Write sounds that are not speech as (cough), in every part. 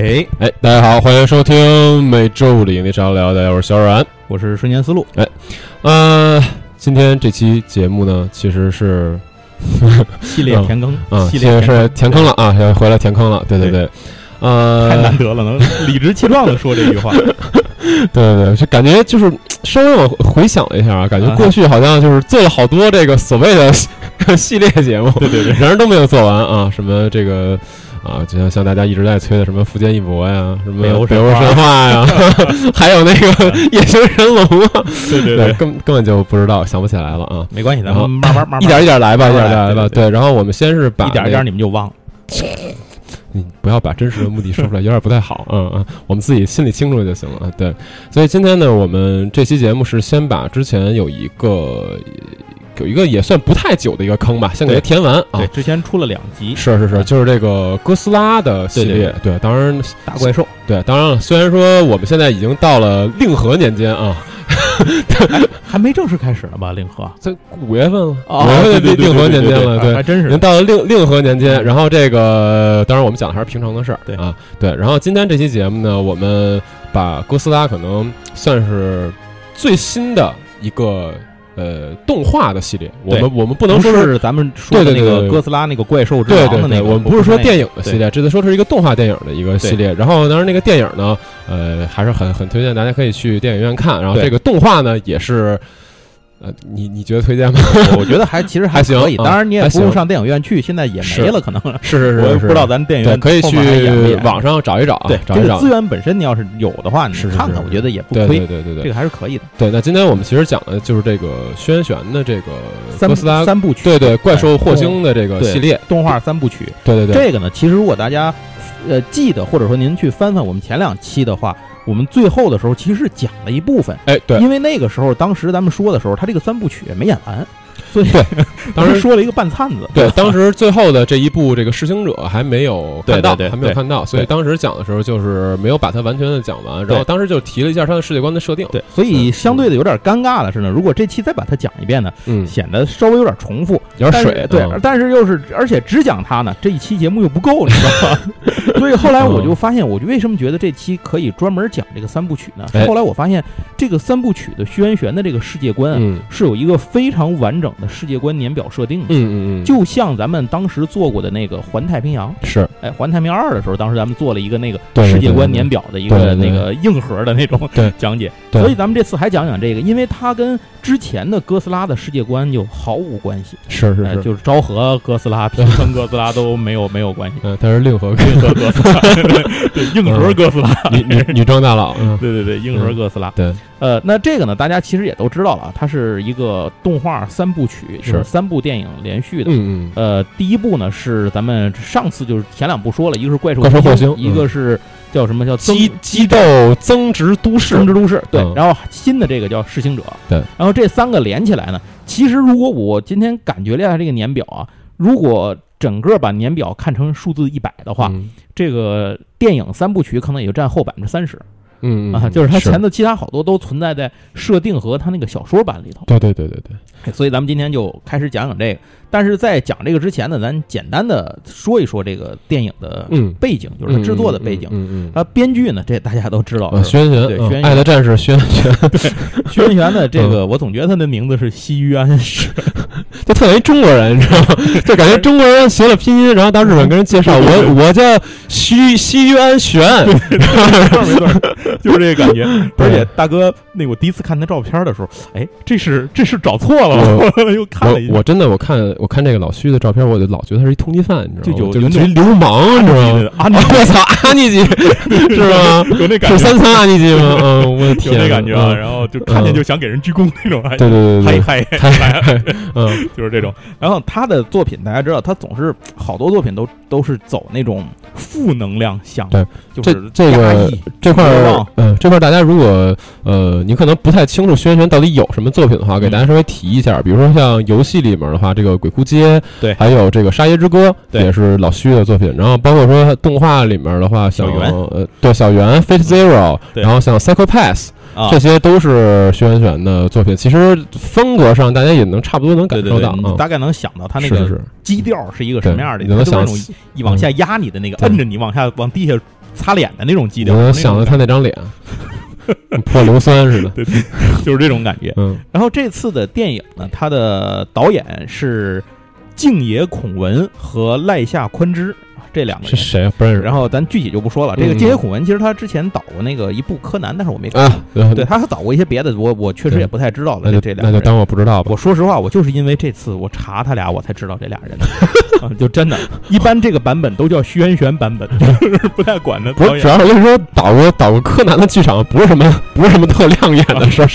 哎哎，大家好，欢迎收听每周五的营地畅聊，大家好，我是小阮，我是瞬间思路。哎，呃，今天这期节目呢，其实是 (laughs) 系列填坑啊，(laughs) 系列是填坑了啊，要回来填坑了，对对对，呃，太难得了，能 (laughs) 理直气壮的说这句话。对对对，就感觉就是稍微我回想了一下啊，感觉过去好像就是做了好多这个所谓的系列节目，对对对，然而都没有做完啊，什么这个。啊，就像像大家一直在催的什么福建一博呀，什么北欧神话呀，(laughs) 还有那个 (laughs) 夜行神龙啊，对对对，根根本就不知道，想不起来了啊。没关系，咱们慢慢慢慢一点一点来吧，一点一点来吧。对，然后我们先是把一点一点你们就忘了，(laughs) 你不要把真实的目的说出来，有点不太好。嗯嗯，我们自己心里清楚就行了。对，所以今天呢，我们这期节目是先把之前有一个。有一个也算不太久的一个坑吧，先给它填完啊。对，之前出了两集，是是是，就是这个哥斯拉的系列。对，当然大怪兽。对，当然了，虽然说我们现在已经到了令和年间啊，(laughs) 还没正式开始呢吧？令和在五月份了，五月份令和年间了，对，还真是。已经到了令令和年间，然后这个当然我们讲的还是平常的事儿，对啊，对。然后今天这期节目呢，我们把哥斯拉可能算是最新的一个。呃，动画的系列，我们我们不能说是咱们说的那个哥斯拉那个怪兽之王的那个，我们不是说电影的系列，只能说是一个动画电影的一个系列。然后当然那个电影呢，呃，还是很很推荐大家可以去电影院看。然后这个动画呢，也是。呃，你你觉得推荐吗？(laughs) 我觉得还其实还行，当然你也不用上电影院去，现在也没了，可能是是是，我不知道咱电影院可以去网上找一找，对，找一找资源本身你要是有的话，你看看，我觉得也不亏，对对对对，这个还是可以的。对，那今天我们其实讲的就是这个轩辕的这个哥斯拉三部曲，对对，怪兽霍星的这个系列动画三部曲，对对对，这个呢，其实如果大家呃记得，或者说您去翻翻我们前两期的话。我们最后的时候其实是讲了一部分，哎，对，因为那个时候当时咱们说的时候，他这个三部曲没演完。对，(laughs) 当时说了一个半灿子。对，(laughs) 当时最后的这一部这个施行者还没有看到，还没有看到，所以当时讲的时候就是没有把它完全的讲完。然后当时就提了一下他的世界观的设定。对，所以相对的有点尴尬的是呢，如果这期再把它讲一遍呢，嗯，显得稍微有点重复，有点水。对，但是又是而且只讲它呢，这一期节目又不够，你知道吗？(laughs) 所以后来我就发现，我就为什么觉得这期可以专门讲这个三部曲呢？后来我发现这个三部曲的轩辕的这个世界观啊是有一个非常完整的世界观年表。设定，嗯嗯嗯，就像咱们当时做过的那个《环太平洋》是，哎，《环太平洋二》的时候，当时咱们做了一个那个世界观年表的一个那个硬核的那种讲解，所以咱们这次还讲讲这个，因为它跟之前的哥斯拉的世界观就毫无关系，是是是，就是昭和哥斯拉、平成哥斯拉都没有没有关系，(laughs) (laughs) 嗯，它是令和令和哥斯拉，对，硬核哥斯拉，女女女装大佬，对对对，硬核哥斯拉，对。呃，那这个呢，大家其实也都知道了，它是一个动画三部曲，是三部电影连续的。嗯嗯。呃，第一部呢是咱们上次就是前两部说了一个是怪兽火星，一个是叫什么叫激激斗增值都市增值都市。对。然后新的这个叫噬星者。对。然后这三个连起来呢，其实如果我今天感觉了一下这个年表啊，如果整个把年表看成数字一百的话，这个电影三部曲可能也就占后百分之三十。嗯啊，就是他前头其他好多都存在在设定和他那个小说版里头。对对对对对，(laughs) 所以咱们今天就开始讲讲这个。但是在讲这个之前呢，咱简单的说一说这个电影的背景，就是它制作的背景。嗯嗯。它编剧呢，这大家都知道，轩辕对，轩爱的战士轩辕。对，轩辕的这个，我总觉得他的名字是西域安史，(laughs) 就特别中国人，你知道吗？(laughs) 就感觉中国人学了拼音，然后到日本跟人介绍，我我叫西西域安玄，没错没错，就是这个感觉。而且大哥，那我第一次看他照片的时候，哎，这是这是找错了，(laughs) 又看了一。我真的我看。我看这个老徐的照片，我就老觉得他是一通缉犯，你知道吗？就就一流氓，你知道吗？我操，阿尼基是吧？有那感觉，是三三阿尼基吗？嗯，我的天，有那感觉啊！然后就看见就想给人鞠躬那种，对对对对，嗨嗨嗨，嗯，(laughs) 就是这种。然后他的作品，大家知道，他总是好多作品都都是走那种负能量向，对，就是这个这块儿，嗯，这块大家如果呃，你可能不太清楚轩轩到底有什么作品的话，给大家稍微提一下，比如说像游戏里面的话，这个鬼。哭街，对，还有这个《沙耶之歌》也是老徐的作品。然后包括说动画里面的话，像呃，对小圆 Fate Zero，然后像 Psycho Pass，这些都是徐元玄的作品。其实风格上大家也能差不多能感受到，大概能想到他那个基调是一个什么样的。能想一往下压你的那个，摁着你往下往地下擦脸的那种基调。我想到他那张脸，(laughs) 破硫酸似的，对，就是这种感觉。嗯，然后这次的电影呢，它的导演是静野孔文和赖下宽之。这两个是谁啊？不认识。然后咱具体就不说了。这个金野孔文其实他之前导过那个一部柯南，但是我没看。啊，对，他还导过一些别的，我我确实也不太知道了。这两那就当我不知道吧。我说实话，我就是因为这次我查他俩，我才知道这俩人。(laughs) 就真的，一般这个版本都叫徐元玄版本，(laughs) 就是不太管的。不是，主要是跟你说，导过导过柯南的剧场不是什么 (laughs) 不是什么特亮眼的事儿，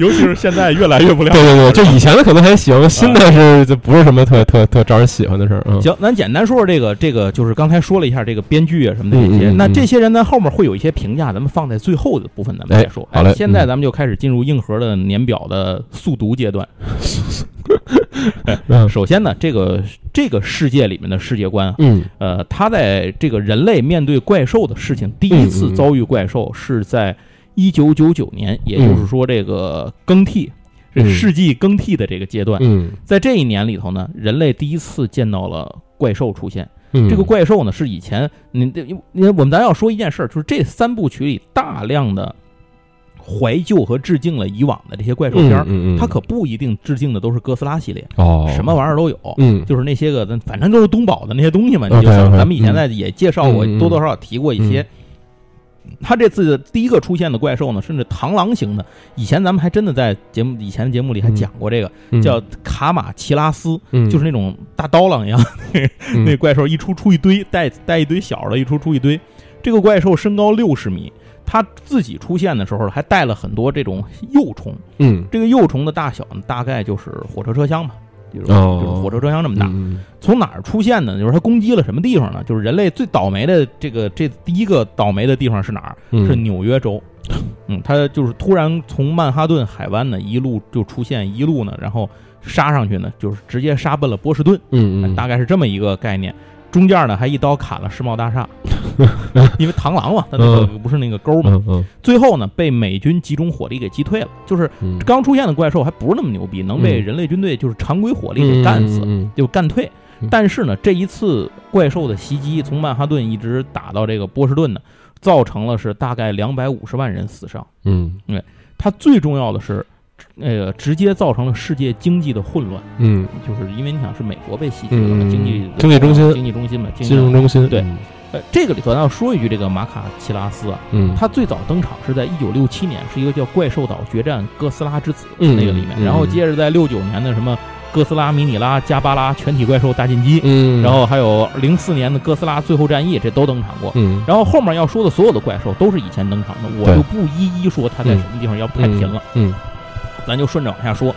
尤其是现在越来越不亮。对对对，就以前的可能还行，新的是就不是什么特特特招人喜欢的事儿。嗯，行，咱简单说说这个这个，就是刚才说了一下这个编剧啊什么的这些。那这些人呢后面会有一些评价，咱们放在最后的部分咱们再说。好嘞，现在咱们就开始进入硬核的年表的速读阶段。(laughs) 首先呢，这个这个世界里面的世界观，嗯，呃，他在这个人类面对怪兽的事情，第一次遭遇怪兽是在一九九九年，也就是说这个更替，这世纪更替的这个阶段，嗯，在这一年里头呢，人类第一次见到了怪兽出现。这个怪兽呢，是以前你因因为我们咱要说一件事儿，就是这三部曲里大量的。怀旧和致敬了以往的这些怪兽片儿，它可不一定致敬的都是哥斯拉系列哦，什么玩意儿都有，嗯，就是那些个，反正都是东宝的那些东西嘛。你就想，咱们以前在也介绍过，多多少少提过一些。他这次第一个出现的怪兽呢，甚至螳螂型的，以前咱们还真的在节目以前的节目里还讲过这个，叫卡马奇拉斯，就是那种大刀郎一样，(laughs) 那怪兽一出出一堆，带带一堆小的，一出出一堆。这个怪兽身高六十米。它自己出现的时候，还带了很多这种幼虫。嗯，这个幼虫的大小呢，大概就是火车车厢吧，就是就是火车车厢这么大。从哪儿出现呢？就是它攻击了什么地方呢？就是人类最倒霉的这个这第一个倒霉的地方是哪儿？是纽约州。嗯，它就是突然从曼哈顿海湾呢一路就出现，一路呢然后杀上去呢，就是直接杀奔了波士顿。嗯嗯，大概是这么一个概念。中间呢还一刀砍了世贸大厦，(laughs) 因为螳螂嘛，它那个不是那个钩嘛。最后呢被美军集中火力给击退了。就是刚出现的怪兽还不是那么牛逼，能被人类军队就是常规火力给干死，就干退。但是呢这一次怪兽的袭击，从曼哈顿一直打到这个波士顿呢，造成了是大概两百五十万人死伤。嗯，对，它最重要的是。那个直接造成了世界经济的混乱，嗯，就是因为你想是美国被袭击了嘛，经济经济中心，经济中心嘛，金融中心。对，呃，这个里头要说一句，这个马卡奇拉斯啊，嗯，他最早登场是在一九六七年，是一个叫《怪兽岛决战哥斯拉之子》那个里面，然后接着在六九年的什么哥斯拉、迷你拉、加巴拉全体怪兽大进击，嗯，然后还有零四年的哥斯拉最后战役，这都登场过，嗯，然后后面要说的所有的怪兽都是以前登场的，我就不一一说它在什么地方，要不太贫了，嗯。咱就顺着往下说，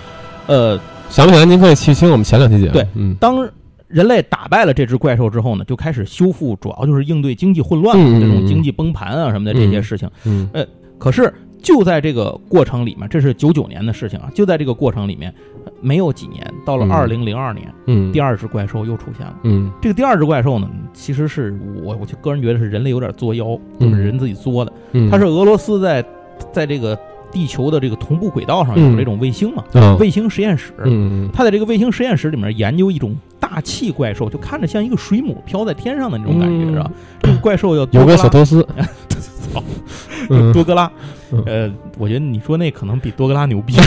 呃，想不起来，您可以去听我们前两期节目。对，嗯，当人类打败了这只怪兽之后呢，就开始修复，主要就是应对经济混乱、这种经济崩盘啊什么的这些事情。嗯，呃，可是就在这个过程里面，这是九九年的事情啊，就在这个过程里面，没有几年，到了二零零二年，嗯，第二只怪兽又出现了。嗯，这个第二只怪兽呢，其实是我，我就个人觉得是人类有点作妖，就是人自己作的。嗯，它是俄罗斯在在这个。地球的这个同步轨道上有这种卫星嘛？卫星实验室，嗯他在这个卫星实验室里面研究一种大气怪兽，就看着像一个水母飘在天上的那种感觉，是吧？这个怪兽叫有个小托斯，(laughs) 操，多格拉。呃，我觉得你说那可能比多格拉牛逼。(laughs)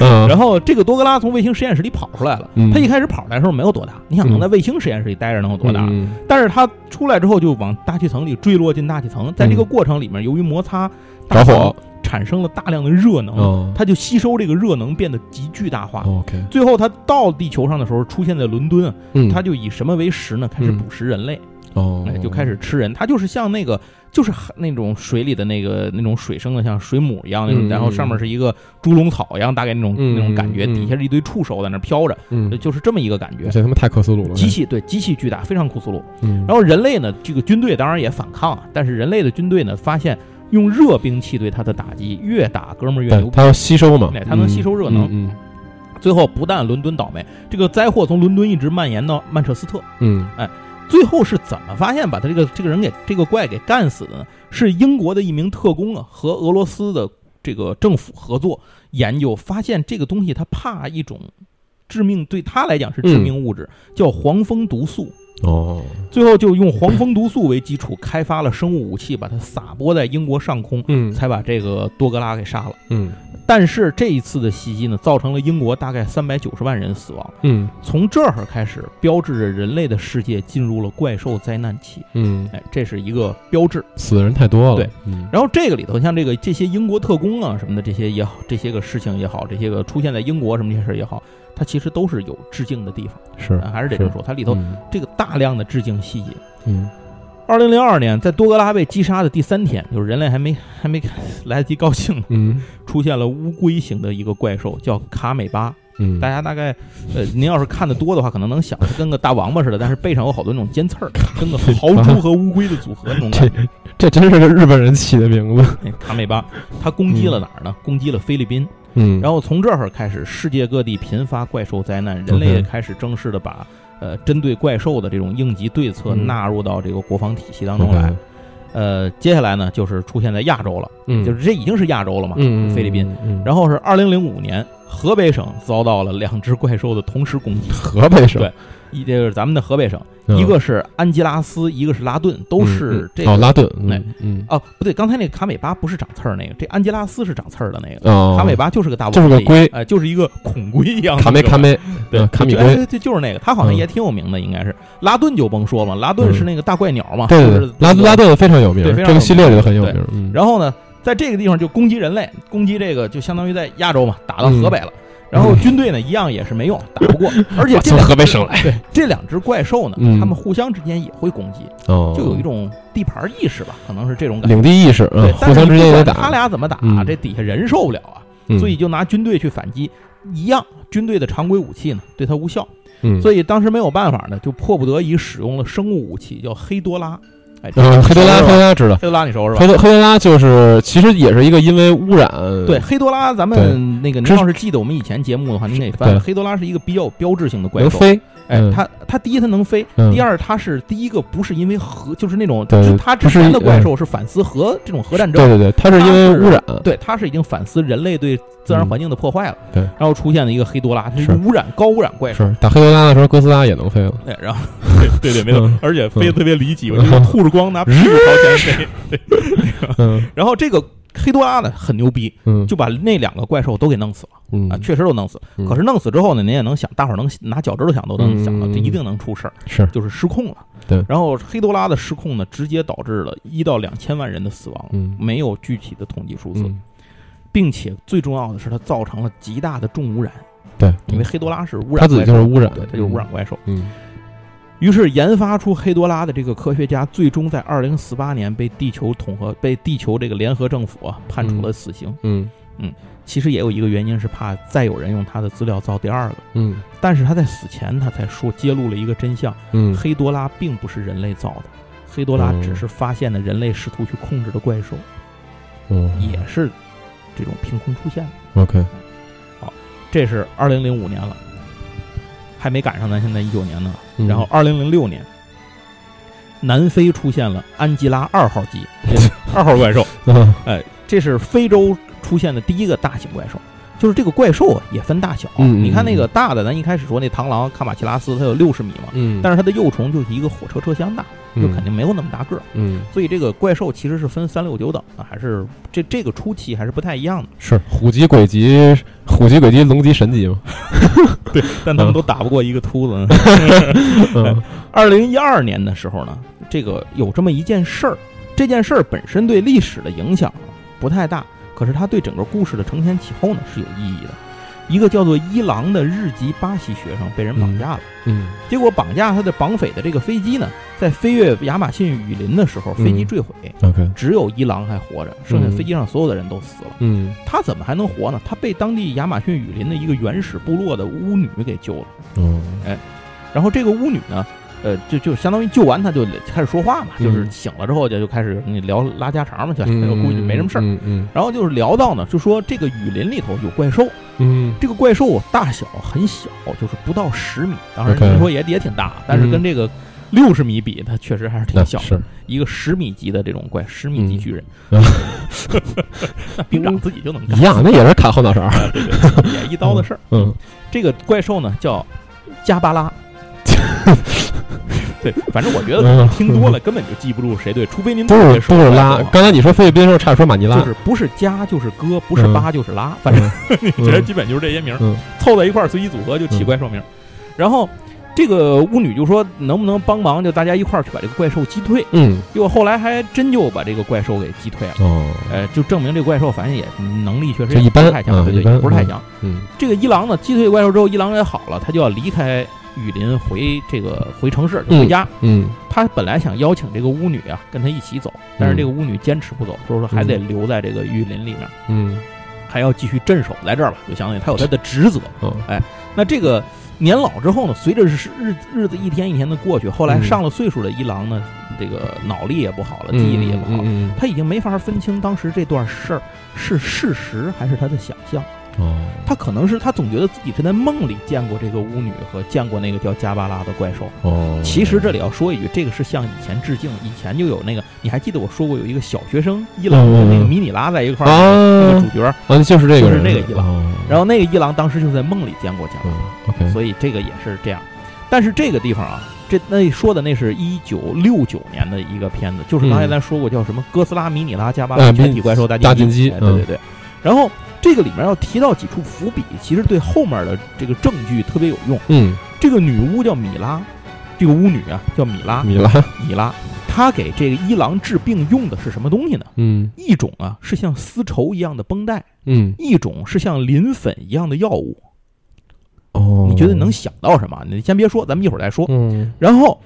然后这个多格拉从卫星实验室里跑出来了，他一开始跑来的时候没有多大，你想能在卫星实验室里待着能有多大？但是他出来之后就往大气层里坠落进大气层，在这个过程里面，由于摩擦着火，产生了大量的热能，它就吸收这个热能变得极巨大化。OK，最后它到地球上的时候出现在伦敦，它就以什么为食呢？开始捕食人类。哦，就开始吃人，它就是像那个，就是那种水里的那个那种水生的，像水母一样那种，然后上面是一个猪笼草一样，大概那种那种感觉，底下是一堆触手在那飘着，就是这么一个感觉。这他妈太克苏鲁了，机器对，机器巨大，非常库苏鲁。然后人类呢，这个军队当然也反抗啊，但是人类的军队呢，发现用热兵器对他的打击，越打哥们儿越牛，他要吸收嘛，他能吸收热能。嗯，最后不但伦敦倒霉，这个灾祸从伦敦一直蔓延到曼彻斯特。嗯，哎。最后是怎么发现把他这个这个人给这个怪给干死的呢？是英国的一名特工啊，和俄罗斯的这个政府合作研究，发现这个东西他怕一种致命，对他来讲是致命物质，叫黄蜂毒素。哦，最后就用黄蜂毒素为基础开发了生物武器，把它撒播在英国上空，嗯才把这个多格拉给杀了。嗯但是这一次的袭击呢，造成了英国大概三百九十万人死亡。嗯从这儿开始，标志着人类的世界进入了怪兽灾难期。嗯，哎，这是一个标志。死的人太多了，对，嗯然后这个里头，像这个这些英国特工啊什么的，这些也好，这些个事情也好，这些个出现在英国什么这些事儿也好，它其实都是有致敬的地方。是啊还是得这么说，它里头嗯这个大量的致敬细节。嗯二零零二年，在多格拉被击杀的第三天，就是人类还没还没 (laughs) 来得及高兴呢，嗯出现了乌龟型的一个怪兽，叫卡美巴。嗯，大家大概，呃，您要是看的多的话，可能能想，它跟个大王八似的，但是背上有好多那种尖刺儿，跟个豪猪和乌龟的组合那种感觉。这真是个日本人起的名字，哎卡美巴，它攻击了哪儿呢？攻击了菲律宾。嗯，然后从这儿开始，世界各地频发怪兽灾难，人类也开始正式的把呃针对怪兽的这种应急对策嗯。纳入到这个国防体系当中来。呃，接下来呢，就是出现在亚洲了，嗯，就是这已经是亚洲了嘛，嗯菲律宾。，嗯，然后是二零零五年，河北省遭到了两只怪兽的同时攻击，河北省？对一这是咱们的河北省，嗯。一个是安吉拉斯，一个是拉顿，都是这个。哦拉顿，哎嗯。哦，不对，刚才那个卡美巴不是长刺儿那个，这安吉拉斯是长刺儿的那个。哦，卡美巴就是个大就是个龟。哎，就是一个孔龟一样的。卡梅卡梅，对嗯，卡米哎龟，对，就是那个，他好像嗯也挺有名的，应该是。拉顿就甭说了，拉顿是那个大怪鸟嘛，对对就是对，拉拉顿非常有名对，非常这个系列里头很有对。名，嗯，然后呢，在这个地方就攻击人类，攻击这个就相当于在亚洲嘛，打到河北了。嗯然后军队呢，一样也是没用，打不过。(laughs) 而且这从河北省来，对这两只怪兽呢，嗯它们互相之间也会攻击，哦，就有一种地盘意识吧，可能是这种感觉。领地意识，对互相之间也得你不管他，俩怎么打，嗯这底下人受不了啊，嗯所以就拿军队去反击，一样，军队的常规武器呢对它无效。嗯，所以当时没有办法呢，就迫不得已使用了生物武器，叫黑多拉。哎，嗯，黑多拉，黑多拉知道，黑多拉你熟是吧？黑？多黑多拉就是其实也是一个因为污染，对，黑多拉，咱们那个您要是记得我们以前节目的话，您得翻。黑多拉是一个比较标志性的怪兽，能飞，哎嗯，它它第一它能飞，嗯第二它是第一个不是因为核，就是那种它之前的怪嗯兽是反思核这种核战争，对对对，它是因为污染，对，它是已经反思人类对自然环境的破坏了，嗯对。然后出现了一个黑多拉，它是是污染高污染怪兽，是打黑多拉的时候，哥斯拉也能飞了，对，然后对对对，没错嗯，而且飞得特别离奇，我嗯就是吐着光拿屁股朝前 (laughs) 然后这个黑多拉呢很牛逼，嗯，就把那两个怪兽都给弄死了。嗯。啊，确实都弄死。嗯。可是弄死之后呢，您也能想，大伙儿能拿脚趾头想都能想到，嗯。这一定能出事儿，是。就是失控了。对。然后黑多拉的失控呢，直接导致了一到两千万人的死亡，嗯。没有具体的统计数字，嗯。并且最重要的是，它造成了极大的重污染，对，因为黑多拉是污染它自己就是污染对，它就是污染怪兽。嗯于是研发出黑多拉的这个科学家，最终在二零四八年被地球统合被地球这个联合政府啊判处了死刑。嗯。嗯。其实也有一个原因是怕再有人用他的资料造第二个。嗯。但是他在死前他才说揭露了一个真相：嗯。黑多拉并不是人类造的，黑多拉哦。只是发现了人类试图去控制的怪兽，嗯，也是这种凭空出现的。OK，好这是二零零五年了，还没赶上咱现在一九年呢。嗯然后二零零六年，南非出现了安吉拉二号机，(laughs) 二号怪兽。嗯哎，这是非洲出现的第一个大型怪兽。就是这个怪兽啊，也分大小。嗯嗯你看那个大的，咱一开始说那螳螂卡马奇拉斯，它有六十米嘛，嗯，但是它的幼虫就是一个火车车厢大，就嗯肯定没有那么大个儿。嗯所以这个怪兽其实是分三六九等啊，还是这这个初期还是不太一样的。是虎级、鬼级、虎级、鬼级、龙级、神级嘛，(laughs) 对 (laughs) 但他们都打不过一个秃子。(laughs) 嗯二零一二年的时候呢，这个有这么一件事儿，这件事儿本身对历史的影响不太大，可是它对整个故事的承前启后呢是有意义的。一个叫做伊朗的日籍巴西学生被人绑架了，嗯结果绑架他的绑匪的这个飞机呢，在飞越亚马逊雨林的时候，飞机嗯坠毁，，OK，只有伊朗还活着，剩下嗯飞机上所有的人都死了。嗯他怎么还能活呢？他被当地亚马逊雨林的一个原始部落的巫女给救了。哦然后这个巫女呢，呃，就就相当于救完他就开始说话嘛，嗯就是醒了之后就就开始跟你聊拉家常嘛，就那个估计没什么事儿。嗯嗯然后就是聊到呢，就说这个雨林里头有怪兽，嗯这个怪兽大小很小，就是不到十米，当然您说也也挺大，但是跟这个六十米比，它确实还是挺小的。是一个十米级的这种怪，十米级嗯巨人，(laughs) 嗯那兵长自己就能干一，样，那也是砍后脑勺，也一刀的事儿。嗯这个怪兽呢叫加巴拉，(laughs) 对，反正我觉得听多了根本就记不住谁对，除非您都是都是拉。刚才你说菲律宾时候差点说马尼拉，就是不是加就是哥，不是巴就是拉，反正 (laughs) 觉得基本就是这些名凑在一块儿随机组合就起怪兽名。然后这个巫女就说能不能帮忙，就大家一块儿去把这个怪兽击退。嗯，结果后来还真就把这个怪兽给击退了。哦，呃，就证明这怪兽反正也能力确实一般，太强，对对，不是太强。嗯，这个一郎呢击退怪兽之后，一郎也好了，他就要离开。雨林回这个回城市就回家，嗯，他本来想邀请这个巫女啊跟他一起走，但是这个巫女坚持不走，说说还得留在这个雨林里面，嗯，还要继续镇守在这儿吧，就相当于他有他的职责，嗯。哎，那这个年老之后呢，随着日日日子一天一天的过去，后来上了岁数的一郎呢，这个脑力也不好了，记忆力也不好，他已经没法分清当时这段事儿是事实还是他的想象。哦，他可能是他总觉得自己是在梦里见过这个巫女和见过那个叫加巴拉的怪兽。哦，其实这里要说一句，这个是向以前致敬，以前就有那个，你还记得我说过有一个小学生伊朗跟那个迷你拉在一块儿那个主角，啊，就是这个，就是那个伊朗。然后那个伊朗当时就在梦里见过加巴拉，OK，所以这个也是这样。但是这个地方啊，这那说的那是一九六九年的一个片子，就是刚才咱说过叫什么哥斯拉、迷你拉、加巴拉全体怪兽大进击，对对对，然后。这个里面要提到几处伏笔，其实对后面的这个证据特别有用。嗯，这个女巫叫米拉，这个巫女啊叫米拉，米拉，米拉，她给这个一郎治病用的是什么东西呢？嗯，一种啊是像丝绸一样的绷带，嗯，一种是像磷粉一样的药物。哦，你觉得能想到什么？你先别说，咱们一会儿再说。嗯，然后。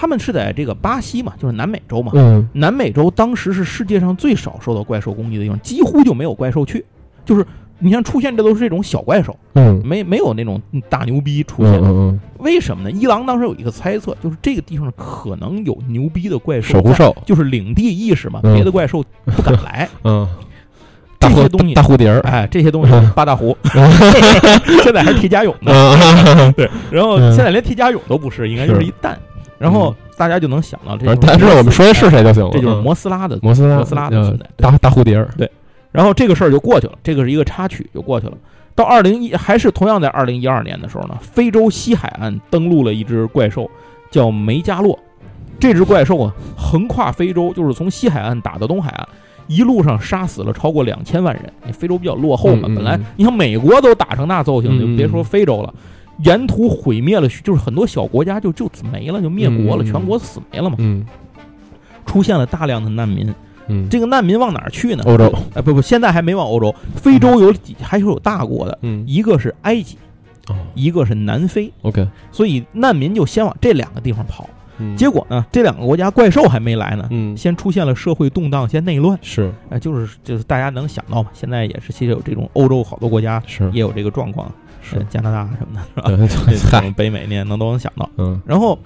他们是在这个巴西嘛，就是南美洲嘛。嗯，南美洲当时是世界上最少受到怪兽攻击的地方，几乎就没有怪兽去。就是你像出现，这都是这种小怪兽，嗯，没没有那种大牛逼出现。嗯嗯。为什么呢？伊朗当时有一个猜测，就是这个地方可能有牛逼的怪兽守护兽，就是领地意识嘛，别的怪兽不敢来。(laughs) 嗯，这些东西大蝴蝶儿，哎，这些东西八大湖，(laughs) 现在还是替家俑呢。对，然后现在连替家勇都不是，应该就是一蛋。然后大家就能想到，这大家知道我们说的是谁就行了。这就是摩斯拉的摩斯拉摩斯拉的存在，大大蝴蝶。对，然后这个事儿就过去了，这个是一个插曲就过去了。到二零一还是同样在二零一二年的时候呢，非洲西海岸登陆了一只怪兽，叫梅加洛。这只怪兽啊，横跨非洲，就是从西海岸打到东海岸，一路上杀死了超过两千万人。非洲比较落后嘛，本来你像美国都打成那造型，就别说非洲了。沿途毁灭了，就是很多小国家就就此没了，就灭国了，全国死没了嘛。嗯，出现了大量的难民。嗯，这个难民往哪儿去呢？欧洲？哎，不不，现在还没往欧洲。非洲有几，还是有大国的。嗯，一个是埃及，一个是南非。OK，所以难民就先往这两个地方跑。嗯，结果呢，这两个国家怪兽还没来呢。嗯，先出现了社会动荡，先内乱。是，哎，就是就是大家能想到嘛。现在也是，其实有这种欧洲好多国家是也有这个状况。是加拿大什么的，是吧？(laughs) 北美那能都能想到。嗯，然后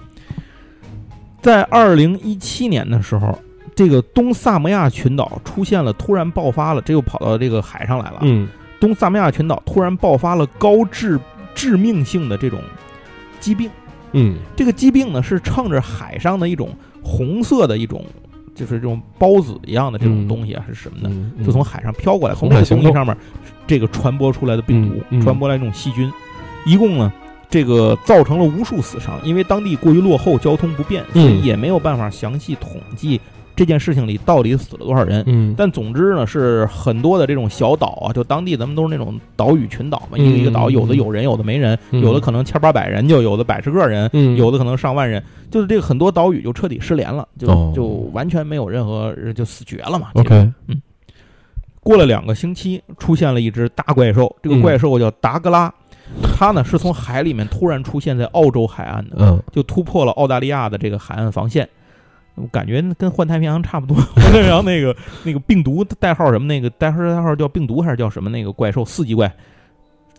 在二零一七年的时候，这个东萨摩亚群岛出现了突然爆发了，这又跑到这个海上来了。嗯，东萨摩亚群岛突然爆发了高致致命性的这种疾病。嗯，这个疾病呢是趁着海上的一种红色的一种。就是这种孢子一样的这种东西啊，是什么呢？就从海上飘过来，从这个东西上面，这个传播出来的病毒，传播来这种细菌，一共呢，这个造成了无数死伤。因为当地过于落后，交通不便，所以也没有办法详细统计。这件事情里到底死了多少人？嗯，但总之呢，是很多的这种小岛啊，就当地咱们都是那种岛屿群岛嘛，一个一个岛，有的有人，有的没人，有的可能千八百人，就有的百十个人，有的可能上万人，就是这个很多岛屿就彻底失联了，就就完全没有任何就死绝了嘛。OK，嗯，过了两个星期，出现了一只大怪兽，这个怪兽叫达格拉，它呢是从海里面突然出现在澳洲海岸的，嗯，就突破了澳大利亚的这个海岸防线。我感觉跟换太平洋差不多。环太平洋那个那个病毒代号什么？那个代号代号叫病毒还是叫什么？那个怪兽四级怪，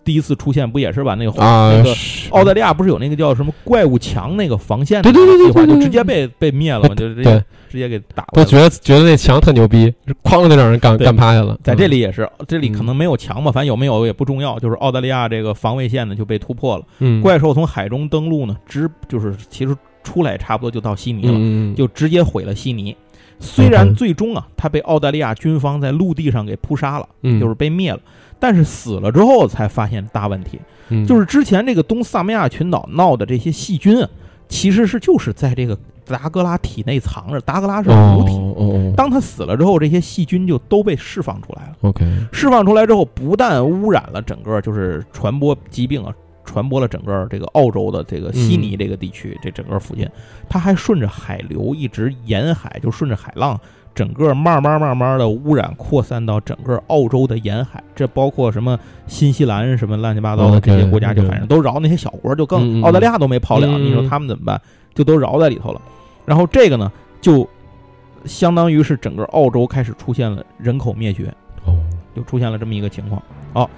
第一次出现不也是把那个那个澳大利亚不是有那个叫什么怪物墙那个防线？对对对对，就直接被被灭了嘛？就直接直接给打。都觉得觉得那墙特牛逼，哐就让人干干趴下了。在这里也是，这里可能没有墙吧，反正有没有也不重要。就是澳大利亚这个防卫线呢就被突破了。嗯，怪兽从海中登陆呢，直就是其实。出来差不多就到悉尼了，就直接毁了悉尼。虽然最终啊，他被澳大利亚军方在陆地上给扑杀了，就是被灭了。但是死了之后才发现大问题，就是之前这个东萨摩亚群岛闹的这些细菌啊，其实是就是在这个达格拉体内藏着。达格拉是母体，当他死了之后，这些细菌就都被释放出来了。OK，释放出来之后，不但污染了整个，就是传播疾病啊，传播了整个这个澳洲的这个悉尼这个地区，这整个附近，它还顺着海流一直沿海，就顺着海浪。整个慢慢慢慢的污染扩散到整个澳洲的沿海，这包括什么新西兰什么乱七八糟的这些国家，就反正都饶那些小国，就更澳大利亚都没跑了。你说他们怎么办？就都饶在里头了。然后这个呢，就相当于是整个澳洲开始出现了人口灭绝，哦，就出现了这么一个情况。哦，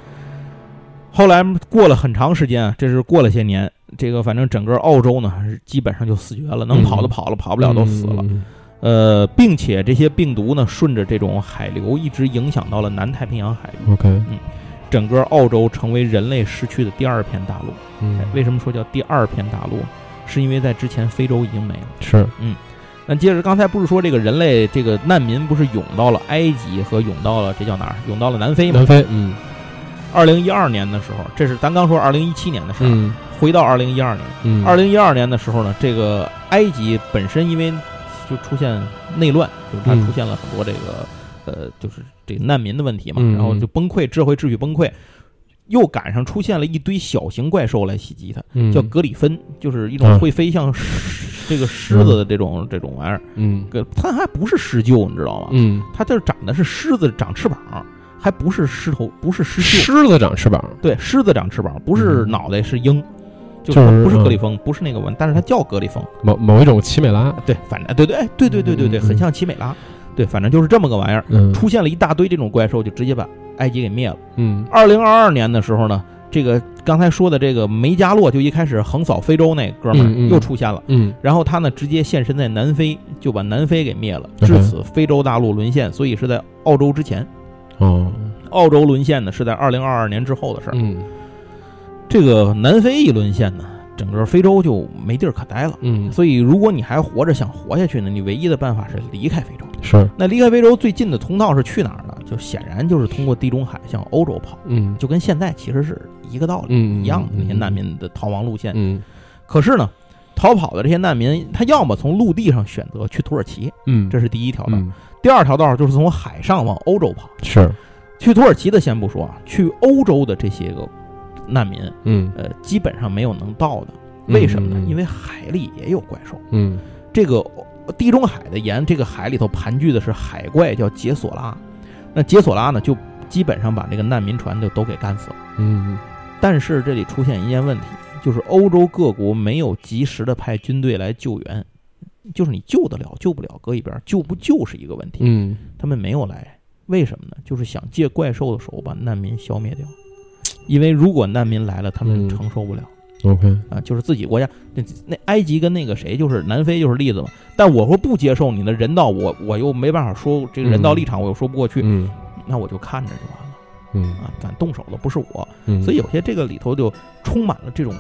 后来过了很长时间啊，这是过了些年，这个反正整个澳洲呢，基本上就死绝了，能跑的跑了，跑不了都死了。呃，并且这些病毒呢，顺着这种海流一直影响到了南太平洋海域。OK，嗯，整个澳洲成为人类失去的第二片大陆。嗯，为什么说叫第二片大陆？是因为在之前非洲已经没了。是，嗯，那接着刚才不是说这个人类这个难民不是涌到了埃及和涌到了这叫哪儿？涌到了南非吗？南非，嗯。二零一二年的时候，这是咱刚说二零一七年的事儿。嗯。回到二零一二年，嗯，二零一二年的时候呢，这个埃及本身因为就出现内乱，就是它出现了很多这个呃，就是这个难民的问题嘛，然后就崩溃，社会秩序崩溃，又赶上出现了一堆小型怪兽来袭击它，叫格里芬，就是一种会飞像这个狮子的这种这种玩意儿，嗯，它还不是狮鹫，你知道吗？嗯，它就是长的是狮子长翅膀，还不是狮头，不是狮鹫，狮子长翅膀，对，狮子长翅膀，不是脑袋是鹰。就是不是格里风，不是那个文，但是它叫格里风，某某一种奇美拉，对，反正对对，哎，对对对对对，很像奇美拉，对，反正就是这么个玩意儿，出现了一大堆这种怪兽，就直接把埃及给灭了。嗯，二零二二年的时候呢，这个刚才说的这个梅加洛就一开始横扫非洲那哥们儿又出现了，嗯，然后他呢直接现身在南非，就把南非给灭了，至此非洲大陆沦陷，所以是在澳洲之前，哦，澳洲沦陷呢是在二零二二年之后的事儿，嗯。这个南非一沦陷呢，整个非洲就没地儿可待了。嗯，所以如果你还活着想活下去呢，你唯一的办法是离开非洲。是，那离开非洲最近的通道是去哪儿呢？就显然就是通过地中海向欧洲跑。嗯，就跟现在其实是一个道理，一样的那些难民的逃亡路线。嗯，可是呢，逃跑的这些难民，他要么从陆地上选择去土耳其，嗯，这是第一条道；第二条道就是从海上往欧洲跑。是，去土耳其的先不说啊，去欧洲的这些个。难民，嗯，呃，基本上没有能到的，为什么呢？因为海里也有怪兽，嗯，这个地中海的沿这个海里头盘踞的是海怪，叫杰索拉，那杰索拉呢，就基本上把这个难民船就都给干死了，嗯，但是这里出现一件问题，就是欧洲各国没有及时的派军队来救援，就是你救得了救不了搁一边，救不救是一个问题，嗯，他们没有来，为什么呢？就是想借怪兽的手把难民消灭掉。因为如果难民来了，他们承受不了。OK 啊，就是自己国家那那埃及跟那个谁，就是南非就是例子嘛。但我说不接受你的人道，我我又没办法说这个人道立场，我又说不过去。嗯，那我就看着就完了。嗯啊，敢动手的不是我。嗯，所以有些这个里头就充满了这种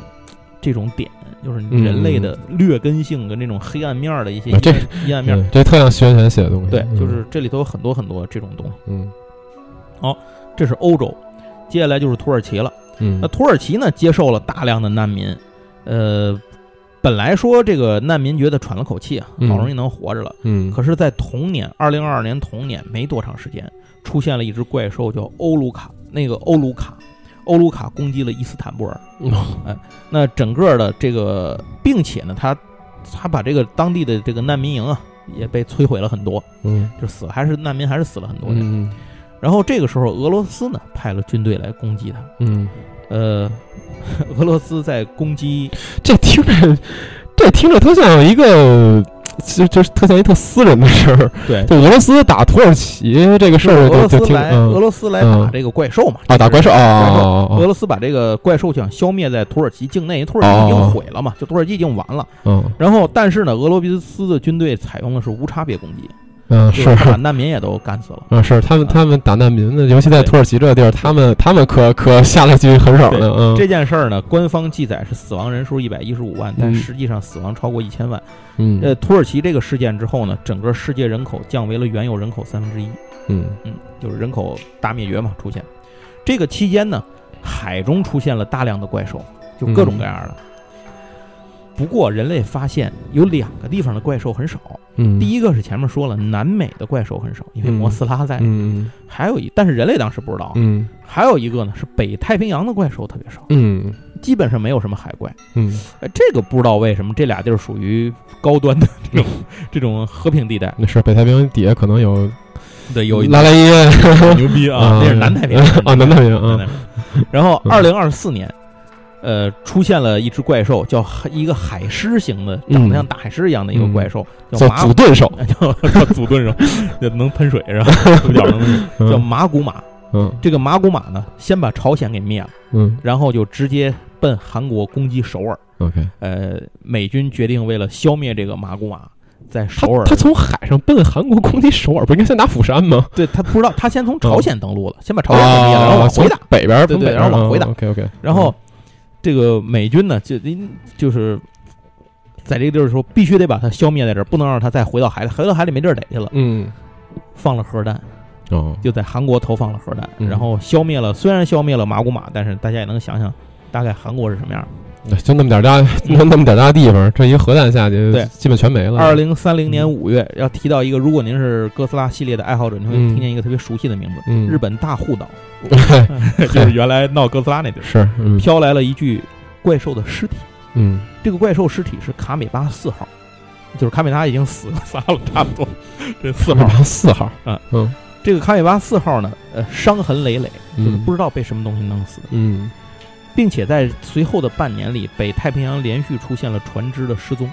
这种点，就是人类的劣根性跟那种黑暗面的一些阴暗面。这特像徐元泉写的东西。对，就是这里头有很多很多这种东西。嗯，好，这是欧洲。接下来就是土耳其了，嗯，那土耳其呢接受了大量的难民，呃，本来说这个难民觉得喘了口气啊，好容易能活着了，嗯，可是，在同年二零二二年同年没多长时间，出现了一只怪兽叫欧卢卡，那个欧卢卡，欧卢卡攻击了伊斯坦布尔，哎，那整个的这个，并且呢，他他把这个当地的这个难民营啊也被摧毁了很多，嗯，就死还是难民还是死了很多人。然后这个时候，俄罗斯呢派了军队来攻击他。嗯，呃，(laughs) 俄罗斯在攻击，这听着，这听着特像一个，就就是特像一特私人的事儿。对，就俄罗斯打土耳其这个事儿，俄罗斯来，俄罗斯来打这个怪兽嘛？啊，打怪兽啊！俄罗斯把这个怪兽想消灭在土耳其境内，土耳其已经毁了嘛？就土耳其已经完了。嗯。然后，但是呢，俄罗斯的军队采用的是无差别攻击。嗯，是把难民也都干死了。嗯，是他们，他们打难民的，尤其在土耳其这个地儿，他们他们可可下了去很少的。嗯，这件事儿呢，官方记载是死亡人数一百一十五万，但实际上死亡超过一千万。嗯，呃，土耳其这个事件之后呢，整个世界人口降为了原有人口三分之一。嗯嗯，就是人口大灭绝嘛，出现。这个期间呢，海中出现了大量的怪兽，就各种各样的。不过人类发现有两个地方的怪兽很少。嗯，第一个是前面说了，南美的怪兽很少，因为摩斯拉在。嗯，还有一，但是人类当时不知道。嗯，还有一个呢，是北太平洋的怪兽特别少。嗯，基本上没有什么海怪。嗯，哎，这个不知道为什么这俩地儿属于高端的这种 (laughs) 这种和平地带。那是北太平洋底下可能有，对，有拉莱耶，牛逼啊！那是南太平洋 (laughs) 啊，南太平洋啊。然后，二零二四年。呃，出现了一只怪兽，叫一个海狮型的，长得像大海狮一样的一个怪兽，(laughs) 叫祖盾兽，叫叫祖盾兽，能喷水是吧？(laughs) 叫马古马。嗯，这个马古马呢，先把朝鲜给灭了，嗯，然后就直接奔韩国攻击首尔。OK，呃，美军决定为了消灭这个马古马，在首尔，他从海上奔韩国攻击首尔，不应该先打釜山吗？(laughs) 对他不知道，他先从朝鲜登陆了，先把朝鲜给灭了，然后往回打北边，对对，然后往回打。OK OK，然后。这个美军呢，就就是在这个地儿说，必须得把它消灭在这儿，不能让它再回到海里，回到海里没地儿逮去了。嗯，放了核弹，哦，就在韩国投放了核弹，然后消灭了。虽然消灭了马古马，但是大家也能想想，大概韩国是什么样。就那么点大，(laughs) 那那么点大地方，这一个核弹下去，对，基本全没了。二零三零年五月，要提到一个，如果您是哥斯拉系列的爱好者，你会听见一个特别熟悉的名字——日本大护岛，(laughs) 就是原来闹哥斯拉那地儿。是，飘来了一具怪兽的尸体。嗯，这个怪兽尸体是卡美巴四号，就是卡美拉已经死了 (laughs) 仨了，差不多。这四号，四号啊，嗯，这个卡美巴四号呢，呃，伤痕累累，就是不知道被什么东西弄死的。嗯。并且在随后的半年里，北太平洋连续出现了船只的失踪。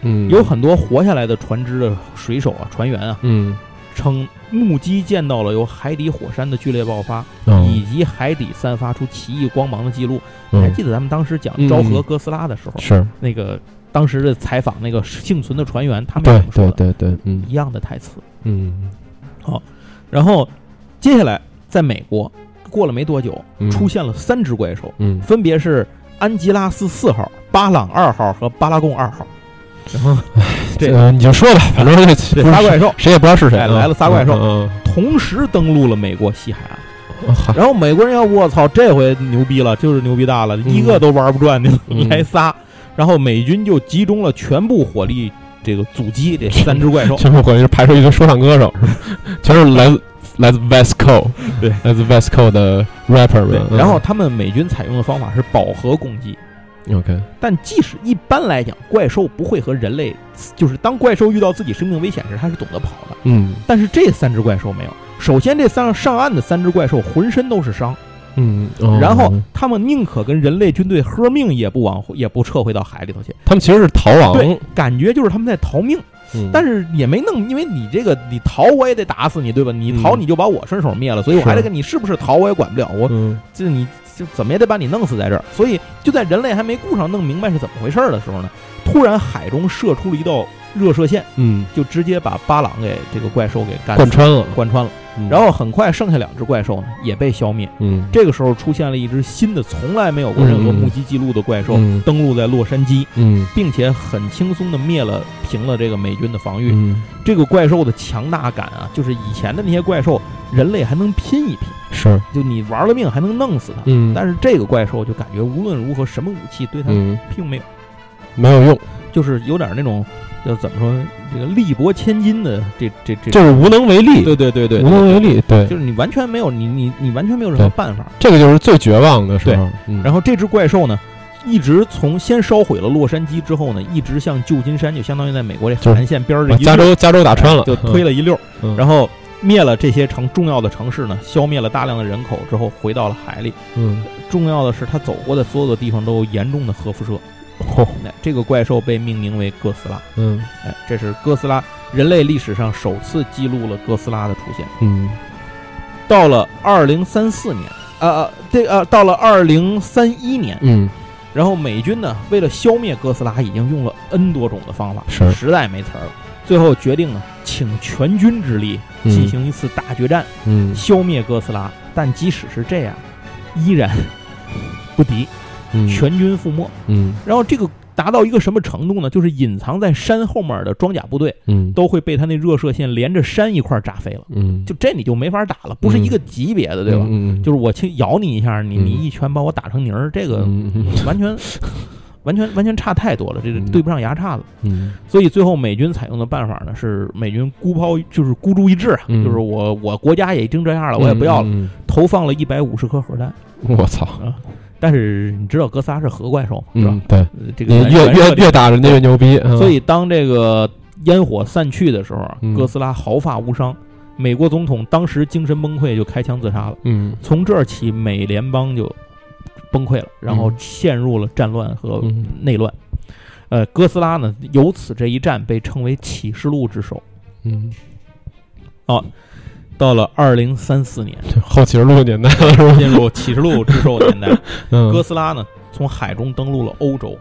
嗯，有很多活下来的船只的水手啊、船员啊，嗯，称目击见到了由海底火山的剧烈爆发，以及海底散发出奇异光芒的记录。还记得咱们当时讲昭和哥斯拉的时候，是那个当时的采访那个幸存的船员，他们怎么说的？对对对，嗯，一样的台词。嗯，好，然后接下来在美国。过了没多久，出现了三只怪兽，分别是安吉拉斯四号、巴朗二号和巴拉贡二号。然后，这个你就说吧，(laughs) 反正这这仨怪兽谁也不知道是谁。来了仨怪兽，同时登陆了美国西海岸。然后美国人要我操，这回牛逼了，就是牛逼大了，一个都玩不转的，来仨。然后美军就集中了全部火力，这个阻击这三只怪兽。(laughs) 全部火力排出一堆说唱歌手，全是来自。来自 Vesco，对，来自 Vesco 的 rapper 们。然后他们美军采用的方法是饱和攻击。OK，但即使一般来讲，怪兽不会和人类，就是当怪兽遇到自己生命危险时，它是懂得跑的。嗯，但是这三只怪兽没有。首先，这三上岸的三只怪兽浑身都是伤。嗯，然后他们宁可跟人类军队喝命，也不往也不撤回到海里头去。他们其实是逃亡，对，感觉就是他们在逃命。但是也没弄，因为你这个你逃我也得打死你，对吧？你逃你就把我顺手灭了，所以我还得跟你是不是逃我也管不了，我就你就怎么也得把你弄死在这儿。所以就在人类还没顾上弄明白是怎么回事的时候呢，突然海中射出了一道热射线，嗯，就直接把巴朗给这个怪兽给干贯穿了，贯穿了。然后很快，剩下两只怪兽呢也被消灭。嗯，这个时候出现了一只新的、从来没有过任何目击记录的怪兽，登陆在洛杉矶，嗯，并且很轻松的灭了、平了这个美军的防御。嗯，这个怪兽的强大感啊，就是以前的那些怪兽，人类还能拼一拼，是，就你玩了命还能弄死它。嗯，但是这个怪兽就感觉无论如何，什么武器对它并没有。没有用，就是有点那种。要怎么说？这个力薄千斤的，这这这就是无能为力。对对对对，无能为力。对，就是你完全没有你你你完全没有任何办法。这个就是最绝望的时候。然后这只怪兽呢，一直从先烧毁了洛杉矶之后呢，一直向旧金山，就相当于在美国这海岸线边儿这加州加州打穿了，就推了一溜，然后灭了这些城重要的城市呢，消灭了大量的人口之后，回到了海里。嗯，重要的是他走过的所有的地方都有严重的核辐射。哦，这个怪兽被命名为哥斯拉。嗯，哎，这是哥斯拉，人类历史上首次记录了哥斯拉的出现。嗯，到了二零三四年，呃呃，对呃，到了二零三一年，嗯，然后美军呢，为了消灭哥斯拉，已经用了 N 多种的方法，是实在没词儿了。最后决定呢，请全军之力进行一次大决战，嗯，消灭哥斯拉。但即使是这样，依然 (laughs) 不敌。全军覆没。嗯，然后这个达到一个什么程度呢？就是隐藏在山后面的装甲部队，嗯，都会被他那热射线连着山一块炸飞了。嗯，就这你就没法打了，不是一个级别的，对吧？嗯，就是我轻咬你一下，你你一拳把我打成泥儿，这个完全完全完全差太多了，这个对不上牙叉子。嗯，所以最后美军采用的办法呢，是美军孤抛，就是孤注一掷啊，就是我我国家也已经这样了，我也不要了，投放了一百五十颗核弹。我操！但是你知道哥斯拉是核怪兽是吧？对，这个越越越打人家越牛逼。所以当这个烟火散去的时候，哥斯拉毫发无伤。美国总统当时精神崩溃，就开枪自杀了。嗯，从这儿起，美联邦就崩溃了，然后陷入了战乱和内乱。呃，哥斯拉呢，由此这一战被称为启示录之手。嗯，好，到了二零三四年，后启示录年代了，进入启示录之兽年代。(laughs) 哥斯拉呢，从海中登陆了欧洲，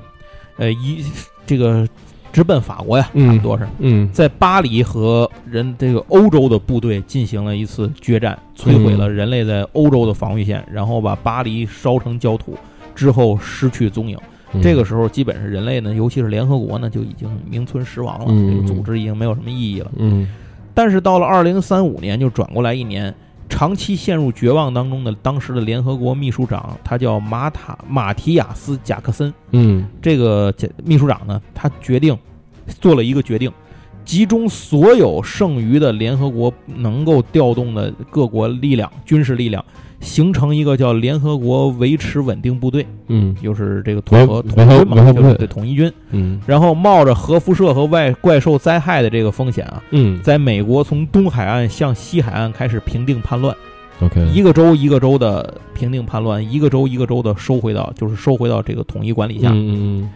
呃，一这个。直奔法国呀，差不多是。嗯，在巴黎和人这个欧洲的部队进行了一次决战，摧毁了人类在欧洲的防御线，然后把巴黎烧成焦土，之后失去踪影。这个时候，基本上人类呢，尤其是联合国呢，就已经名存实亡了。这个组织已经没有什么意义了。嗯。但是到了二零三五年，就转过来一年，长期陷入绝望当中的当时的联合国秘书长，他叫马塔马提亚斯·贾克森。嗯，这个秘书长呢，他决定。做了一个决定，集中所有剩余的联合国能够调动的各国力量、军事力量，形成一个叫联合国维持稳定部队。嗯，就是这个统合统军嘛，就是统一军。嗯，然后冒着核辐射和外怪兽灾害的这个风险啊，嗯，在美国从东海岸向西海岸开始平定叛乱。OK，一个州一个州的平定叛乱，一个州一个州的收回到，就是收回到这个统一管理下。嗯嗯。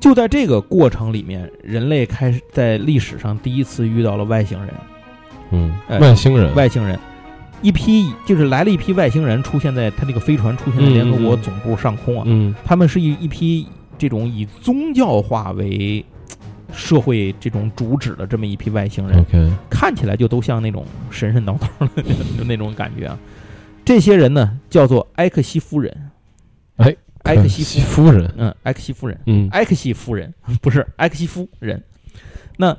就在这个过程里面，人类开始在历史上第一次遇到了外星人。嗯，外星人，外星人，一批就是来了一批外星人，出现在他那个飞船出现在联合国总部上空啊。嗯，他们是一一批这种以宗教化为社会这种主旨的这么一批外星人。OK，看起来就都像那种神神叨叨的 (laughs) 那种感觉啊。这些人呢，叫做埃克西夫人。哎。埃克西夫人，嗯，埃克西夫人，嗯，埃克西夫人 (laughs) 不是埃克西夫人。那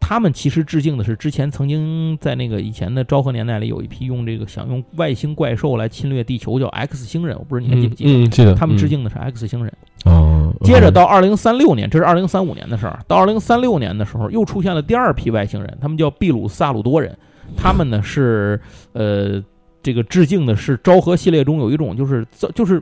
他们其实致敬的是之前曾经在那个以前的昭和年代里有一批用这个想用外星怪兽来侵略地球，叫 X 星人。我不知道你还记不记得？嗯，记得。他们致敬的是 X 星人。哦。接着到二零三六年，这是二零三五年的事儿。到二零三六年的时候，又出现了第二批外星人，他们叫秘鲁萨鲁多人。他们呢是呃，这个致敬的是昭和系列中有一种就是就是。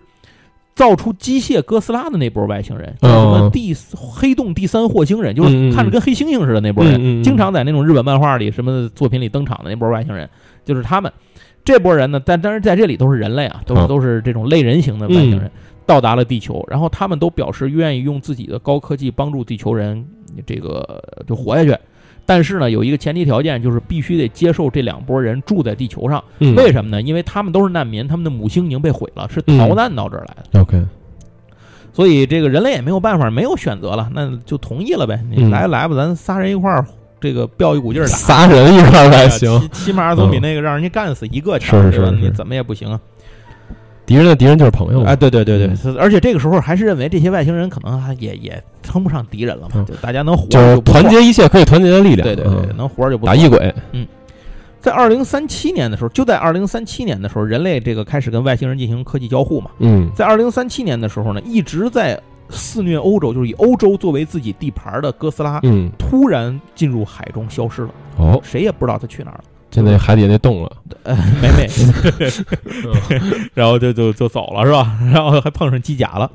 造出机械哥斯拉的那波外星人，叫什么第黑洞第三火星人，就是看着跟黑猩猩似的那波人，经常在那种日本漫画里、什么作品里登场的那波外星人，就是他们。这波人呢，但但是在这里都是人类啊，都是都是这种类人型的外星人，到达了地球，然后他们都表示愿意用自己的高科技帮助地球人，这个就活下去。但是呢，有一个前提条件，就是必须得接受这两拨人住在地球上。为什么呢？因为他们都是难民，他们的母星已经被毁了，是逃难到这儿来的。OK，所以这个人类也没有办法，没有选择了，那就同意了呗。你来来吧，咱仨人一块儿，这个飙一股劲儿打。仨人一块儿还行，起码总比那个让人家干死一个强，是吧？你怎么也不行啊。敌人的敌人就是朋友哎，对对对对，而且这个时候还是认为这些外星人可能还也也称不上敌人了嘛，就大家能活就团结一切可以团结的力量，对对对，能活着就不打异鬼。嗯，在二零三七年的时候，就在二零三七年的时候，人类这个开始跟外星人进行科技交互嘛。嗯，在二零三七年的时候呢，一直在肆虐欧洲，就是以欧洲作为自己地盘的哥斯拉，嗯，突然进入海中消失了。哦，谁也不知道他去哪儿了。就在海底那洞了，没 (laughs) 没，(laughs) 然后就就就走了是吧？(laughs) 然后还碰上机甲了。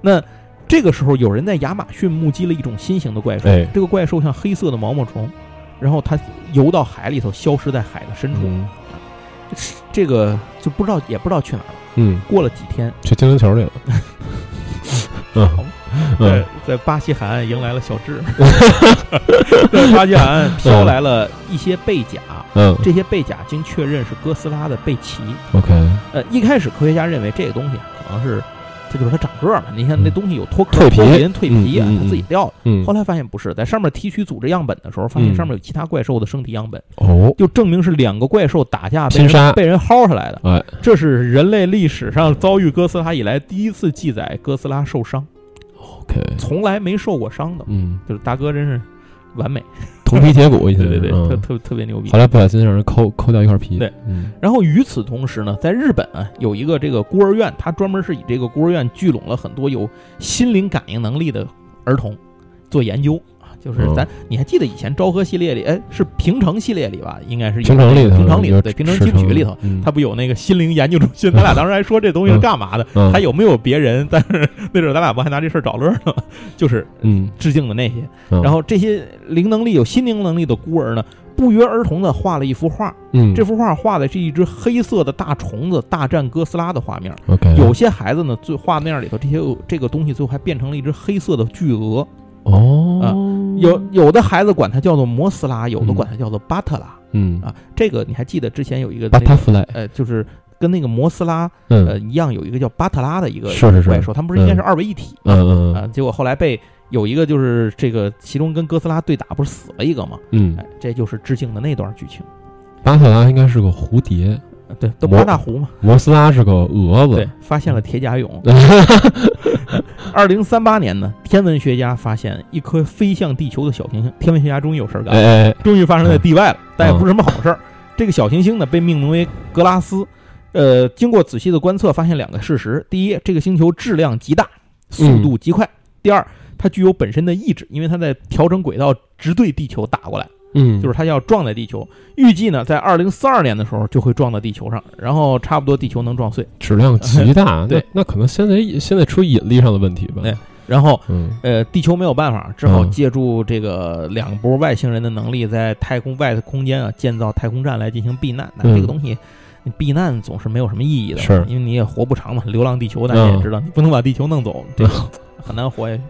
那这个时候，有人在亚马逊目击了一种新型的怪兽，这个怪兽像黑色的毛毛虫，然后它游到海里头，消失在海的深处。这个就不知道，也不知道去哪儿了。嗯，过了几天，去精灵球里了。嗯。在在巴西海岸迎来了小智，(laughs) 在巴西海岸飘来了一些背甲，嗯，这些背甲经确认是哥斯拉的背鳍。OK，呃，一开始科学家认为这个东西可能是，这就是它长个儿嘛。你看那东西有脱壳、蜕皮、蜕皮啊，它自己掉了。嗯，后来发现不是，在上面提取组织样本的时候，发现上面有其他怪兽的身体样本。哦，就证明是两个怪兽打架被人被人薅下来的。哎，这是人类历史上遭遇哥斯拉以来第一次记载哥斯拉受伤。从来没受过伤的，嗯，就是大哥真是完美。铜皮铁骨，对对对，特特特别牛逼。后来不小心让人抠抠掉一块皮。对，然后与此同时呢，在日本啊，有一个这个孤儿院，它专门是以这个孤儿院聚拢了很多有心灵感应能力的儿童做研究。就是咱，你还记得以前昭和系列里，哎，是平成系列里吧？应该是平成里，平成里对，平成七部曲里头，他不有那个心灵研究中心？咱俩当时还说这东西是干嘛的？还有没有别人？但是那时候咱俩不还拿这事儿找乐呢？(laughs) 就是嗯，致敬的那些。然后这些灵能力有心灵能力的孤儿呢，不约而同的画了一幅画。嗯，这幅画画的是一只黑色的大虫子大战哥斯拉的画面。OK，有些孩子呢，最画面里头这些这个东西，最后还变成了一只黑色的巨鹅。哦，有有的孩子管它叫做摩斯拉，有的管它叫做巴特拉。嗯啊，这个你还记得之前有一个巴特弗莱，呃，就是跟那个摩斯拉呃一样，有一个叫巴特拉的一个怪兽，他们不是应该是二位一体吗？嗯嗯啊，结果后来被有一个就是这个其中跟哥斯拉对打，不是死了一个吗？嗯，哎这就是致敬的那段剧情。巴特拉应该是个蝴蝶。对，都八大湖嘛。摩斯拉是个蛾子。对，发现了铁甲蛹。(laughs) (laughs) 二零三八年呢，天文学家发现一颗飞向地球的小行星。天文学家终于有事儿干了，终于发生在地外了，但也不是什么好事儿。这个小行星呢，被命名为格拉斯。呃，经过仔细的观测，发现两个事实：第一，这个星球质量极大，速度极快；第二，它具有本身的意志，因为它在调整轨道，直对地球打过来。嗯，就是它要撞在地球，预计呢在二零四二年的时候就会撞到地球上，然后差不多地球能撞碎，质量极大。(laughs) 对，那可能现在现在出引力上的问题吧。对，然后呃，地球没有办法，只好借助这个两波外星人的能力，在太空外的空间啊建造太空站来进行避难。那这个东西，避难总是没有什么意义的，是因为你也活不长嘛。流浪地球，大家也知道，你不能把地球弄走，这个 (laughs) 很难活下去。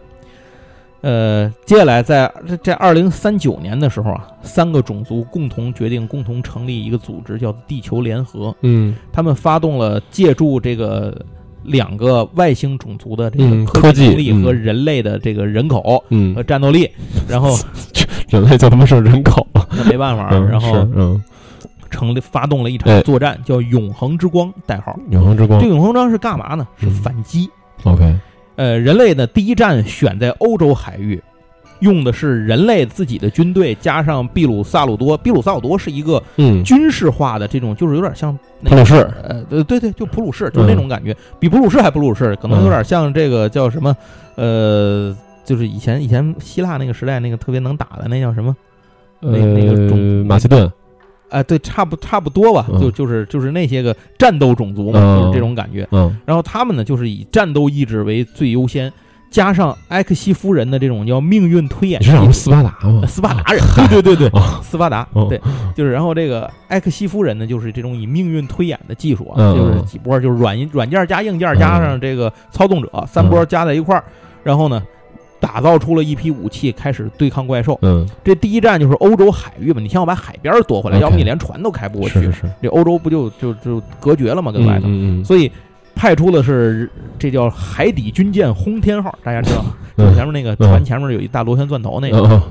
呃，接下来在在二零三九年的时候啊，三个种族共同决定共同成立一个组织，叫做地球联合。嗯，他们发动了借助这个两个外星种族的这个科技能力和人类的这个人口和战斗力，然后 (laughs) 人类就他妈是人口，那没办法，然后嗯，成立发动了一场作战，叫永恒之光，代号永恒之光。这永恒之光是干嘛呢？是反击。OK。呃，人类呢第一站选在欧洲海域，用的是人类自己的军队加上秘鲁萨鲁多。秘鲁萨鲁多是一个军事化的这种，就是有点像普鲁士。呃，对对对，就普鲁士，就是那种感觉，比普鲁士还普鲁士，可能有点像这个叫什么？呃，就是以前以前希腊那个时代那个特别能打的那叫什么？那那个种马其顿。哎，对，差不差不多吧，就就是就是那些个战斗种族嘛，就是这种感觉。嗯，然后他们呢，就是以战斗意志为最优先，加上埃克西夫人的这种叫命运推演。你是斯巴达吗？斯巴达人，对对对对，斯巴达，对，就是然后这个埃克西夫人呢，就是这种以命运推演的技术啊，就是几波，就是软软件加硬件加上这个操纵者三波加在一块儿，然后呢。打造出了一批武器，开始对抗怪兽。嗯，这第一站就是欧洲海域嘛，你先要把海边夺回来，要不你连船都开不过去。是是，这欧洲不就就就隔绝了吗？跟外头。嗯嗯。所以派出的是这叫海底军舰轰天号，大家知道吗？(laughs) 就前面那个船前面有一大螺旋钻头那个。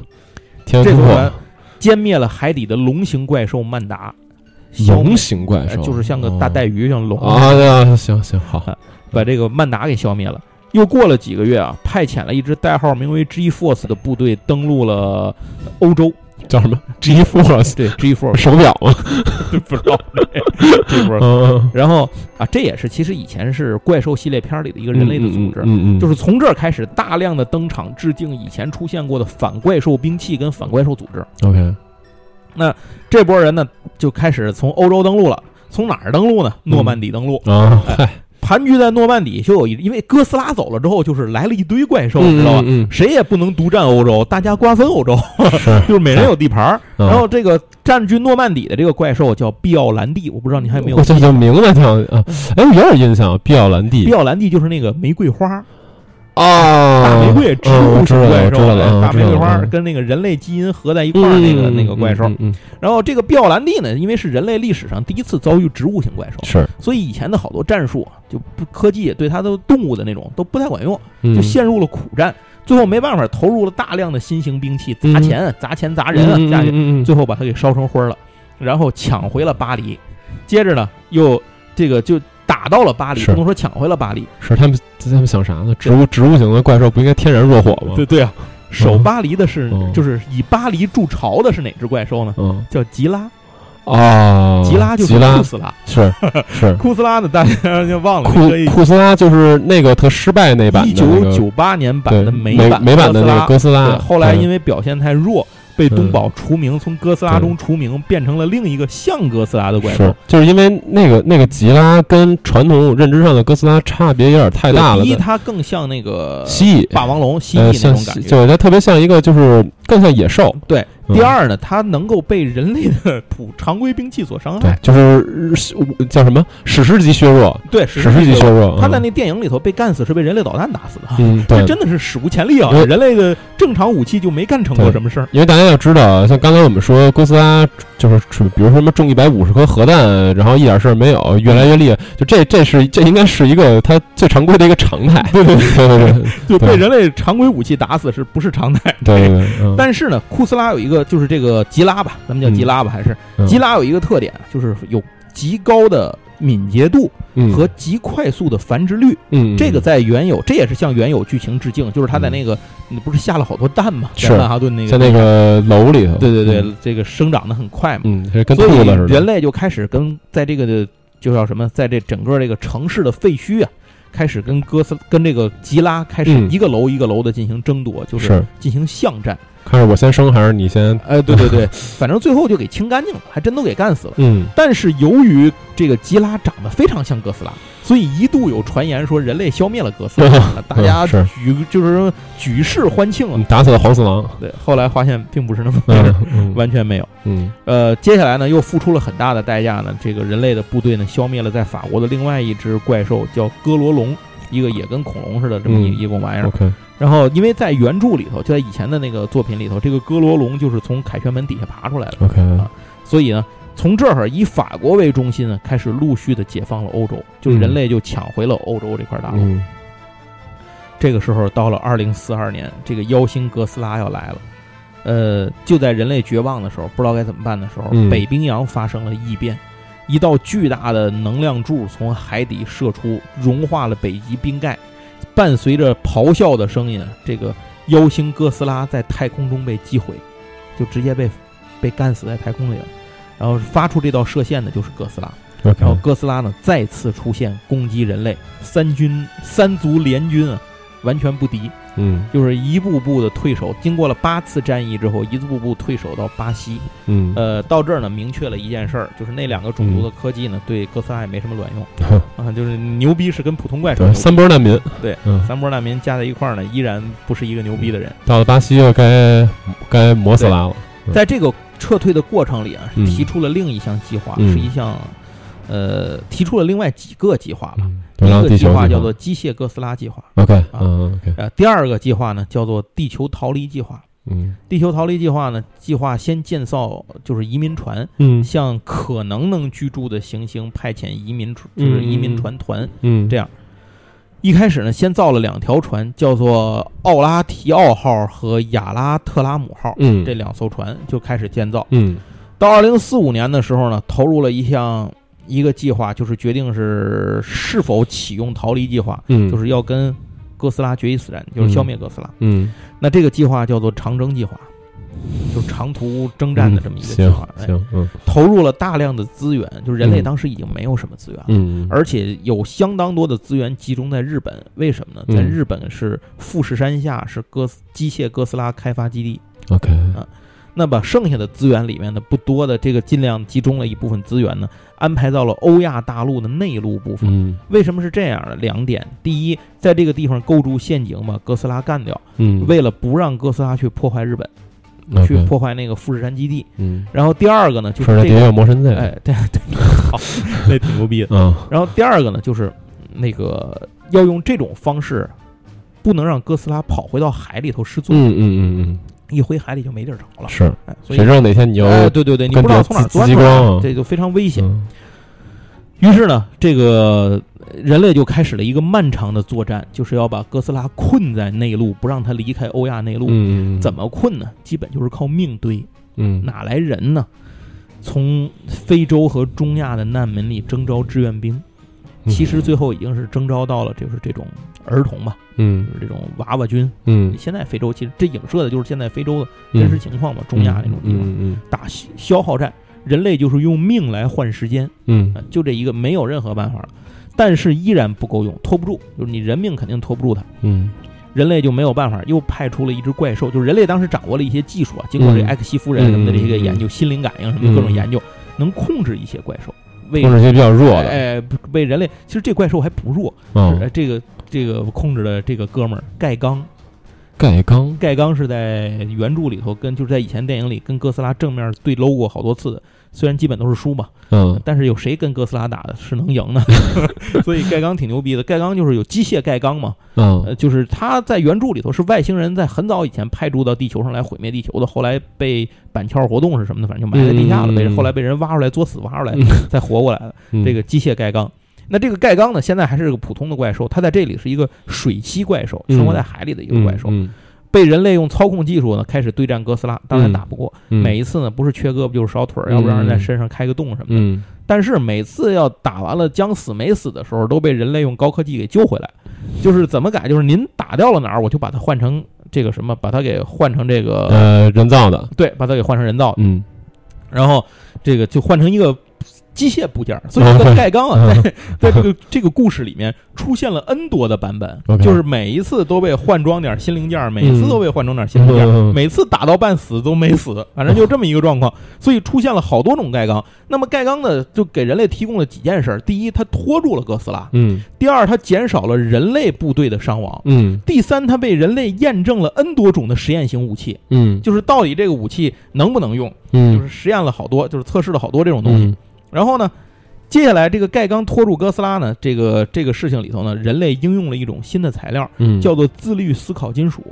这艘船歼灭了海底的龙形怪兽曼达。龙形怪兽就是像个大带鱼，像龙啊。啊，行行好，(laughs) 把这个曼达给消灭了。又过了几个月啊，派遣了一支代号名为 G Force 的部队登陆了欧洲，叫什么 G Force？对，G Force 手表吗？(laughs) 不知道。G Force。(laughs) 然后啊，这也是其实以前是怪兽系列片里的一个人类的组织，嗯嗯，就是从这儿开始大量的登场致敬以前出现过的反怪兽兵器跟反怪兽组织。OK，那这波人呢就开始从欧洲登陆了，从哪儿登陆呢？诺曼底登陆啊，嗨。盘踞在诺曼底就有一，因为哥斯拉走了之后，就是来了一堆怪兽，知道吧？谁也不能独占欧洲，大家瓜分欧洲，(laughs) (laughs) 就是每人有地盘。然后这个占据诺曼底的这个怪兽叫碧奥兰蒂，我不知道你还有没有？这这名字挺啊，哎，有点印象。碧奥兰蒂，碧奥兰蒂就是那个玫瑰花。啊，大玫瑰植物型怪兽，大玫瑰花跟那个人类基因合在一块儿那个那个怪兽。然后这个碧奥兰蒂呢，因为是人类历史上第一次遭遇植物型怪兽，是，所以以前的好多战术就不科技对它的动物的那种都不太管用，就陷入了苦战。最后没办法，投入了大量的新型兵器，砸钱、砸钱、砸人啊，下去，最后把它给烧成灰了，然后抢回了巴黎。接着呢，又这个就。打到了巴黎，不能说抢回了巴黎。是他们他们想啥呢？植物植物型的怪兽不应该天然弱火吗？对对啊，守巴黎的是，就是以巴黎筑巢的是哪只怪兽呢？嗯，叫吉拉。啊，吉拉就是库斯拉，是是 (laughs) 库斯拉呢？大家就忘了。库库斯拉就是那个特失败那版，一九九八年版的美版美版的那个哥斯拉。后来因为表现太弱。被东宝除名，从哥斯拉中除名，变成了另一个像哥斯拉的怪兽。是，就是因为那个那个吉拉跟传统认知上的哥斯拉差别有点太大了。第一，它更像那个蜥蜴、霸王龙、蜥蜴那种感觉，对，它特别像一个，就是更像野兽。对。第二呢，它能够被人类的 (laughs) 普常规兵器所伤害，就是叫什么史诗级削弱。对，史诗级削弱。他在那电影里头被干死是被人类导弹打死的，嗯，这真的是史无前例啊！人类的正常武器就没干成过什么事儿。因为大家要知道，像刚才我们说哥斯拉，就是比如说什么中一百五十颗核弹，然后一点事儿没有，越来越厉害，就这这是这应该是一个它最常规的一个常态。对对对对 (laughs) 对，就被人类常规武器打死是不是常态？对对对。但是呢，库斯拉有一个。就是这个吉拉吧，咱们叫吉拉吧，还是吉拉有一个特点，就是有极高的敏捷度和极快速的繁殖率。嗯，这个在原有，这也是向原有剧情致敬，就是他在那个不是下了好多蛋吗，在曼哈顿那个在那个楼里头，对对对，这个生长的很快嘛，嗯，跟所以人类就开始跟在这个的就叫什么，在这整个这个城市的废墟啊，开始跟哥斯跟这个吉拉开始一个楼一个楼的进行争夺，就是进行巷战。看是我先生还是你先？哎，对对对，(laughs) 反正最后就给清干净了，还真都给干死了。嗯，但是由于这个吉拉长得非常像哥斯拉，所以一度有传言说人类消灭了哥斯拉，(laughs) 大家 (laughs) 举就是举世欢庆啊，打死了黄四郎。对，后来发现并不是那么回事，完全没有。嗯，呃，接下来呢又付出了很大的代价呢，这个人类的部队呢消灭了在法国的另外一只怪兽，叫哥罗龙。一个也跟恐龙似的这么一一种玩意儿，然后因为在原著里头，就在以前的那个作品里头，这个哥罗龙就是从凯旋门底下爬出来的，OK 啊，所以呢，从这儿以法国为中心呢，开始陆续的解放了欧洲，就是人类就抢回了欧洲这块大陆。这个时候到了二零四二年，这个妖星哥斯拉要来了，呃，就在人类绝望的时候，不知道该怎么办的时候，北冰洋发生了异变。一道巨大的能量柱从海底射出，融化了北极冰盖。伴随着咆哮的声音，这个妖星哥斯拉在太空中被击毁，就直接被被干死在太空里了。然后发出这道射线的就是哥斯拉。然后哥斯拉呢再次出现攻击人类，三军三族联军啊，完全不敌。嗯，就是一步步的退守，经过了八次战役之后，一步步退守到巴西。嗯，呃，到这儿呢，明确了一件事儿，就是那两个种族的科技呢，对哥斯拉也没什么卵用 (laughs) 啊，就是牛逼是跟普通怪兽。三波难民，对，三波难民加在一块儿呢，依然不是一个牛逼的人。到了巴西又该该磨死拉了。在这个撤退的过程里啊，提出了另一项计划，是一项。呃，提出了另外几个计划吧。一个计划叫做“机械哥斯拉计划”。OK，啊，OK。呃，第二个计划呢叫做“地球逃离计划”。嗯，地球逃离计划呢，计划先建造就是移民船，嗯，向可能能居住的行星派遣移民船，就是移民船团，嗯，这样。一开始呢，先造了两条船，叫做“奥拉提奥号”和“亚拉特拉姆号”，嗯，这两艘船就开始建造。嗯，到二零四五年的时候呢，投入了一项。一个计划就是决定是是否启用逃离计划，嗯，就是要跟哥斯拉决一死战，就是消灭哥斯拉，嗯，那这个计划叫做长征计划，就长途征战的这么一个计划，行，嗯，投入了大量的资源，就是人类当时已经没有什么资源了，嗯，而且有相当多的资源集中在日本，为什么呢？在日本是富士山下是哥斯机械哥斯拉开发基地，OK 啊。那把剩下的资源里面的不多的这个尽量集中了一部分资源呢，安排到了欧亚大陆的内陆部分。嗯，为什么是这样的？两点：第一，在这个地方构筑陷阱，把哥斯拉干掉。嗯，为了不让哥斯拉去破坏日本，去破坏那个富士山基地。嗯，然后第二个呢，就是这个魔神在。哎，对对，(laughs) 好，那挺牛逼的。嗯，然后第二个呢，就是那个要用这种方式，不能让哥斯拉跑回到海里头失踪。嗯嗯嗯嗯。一回海里就没地儿着了，是，谁知道哪天你又对对对，你不知道从哪钻出来，这就非常危险。于是呢，这个人类就开始了一个漫长的作战，就是要把哥斯拉困在内陆，不让他离开欧亚内陆。怎么困呢？基本就是靠命堆。嗯，哪来人呢？从非洲和中亚的难民里征召志愿兵。其实最后已经是征召到了就是这种儿童吧，嗯，就是这种娃娃军。嗯，现在非洲其实这影射的就是现在非洲的真实情况嘛，中亚那种地方嗯打消耗战，人类就是用命来换时间，嗯，就这一个没有任何办法了，但是依然不够用，拖不住，就是你人命肯定拖不住它。嗯。人类就没有办法，又派出了一只怪兽。就是人类当时掌握了一些技术啊，经过这埃克西夫人什么的这些研究，心灵感应什么各种研究，能控制一些怪兽，控制一些比较弱的。哎，为人类，其实这怪兽还不弱。嗯，这个这个控制的这个哥们儿盖刚，盖刚，盖刚是在原著里头跟就是在以前电影里跟哥斯拉正面对搂过好多次的。虽然基本都是输嘛，嗯，但是有谁跟哥斯拉打的是能赢呢？(laughs) 所以盖刚挺牛逼的。盖刚就是有机械盖刚嘛，嗯，就是他在原著里头是外星人在很早以前派驻到地球上来毁灭地球的，后来被板桥活动是什么的，反正就埋在地下了，被后来被人挖出来作死挖出来再活过来的。这个机械盖刚，那这个盖刚呢，现在还是个普通的怪兽，它在这里是一个水栖怪兽，生活在海里的一个怪兽。被人类用操控技术呢开始对战哥斯拉，当然打不过。每一次呢不是缺胳膊就是少腿儿，要不然人在身上开个洞什么的。但是每次要打完了将死没死的时候，都被人类用高科技给救回来。就是怎么改？就是您打掉了哪儿，我就把它换成这个什么，把它给换成这个呃人造的。对，把它给换成人造的。嗯，然后这个就换成一个。机械部件，所以这个 (laughs) 盖缸啊，在 (laughs) 在这个这个故事里面出现了 N 多的版本，就是每一次都被换装点新零件，每一次都被换装点新零件，每次打到半死都没死，反正就这么一个状况，(laughs) 所以出现了好多种盖缸。那么盖缸呢，就给人类提供了几件事：第一，它拖住了哥斯拉；嗯，第二，它减少了人类部队的伤亡；嗯，第三，它被人类验证了 N 多种的实验型武器。嗯，就是到底这个武器能不能用？嗯，就是实验了好多，就是测试了好多这种东西。然后呢，接下来这个盖刚拖住哥斯拉呢，这个这个事情里头呢，人类应用了一种新的材料，叫做自律思考金属。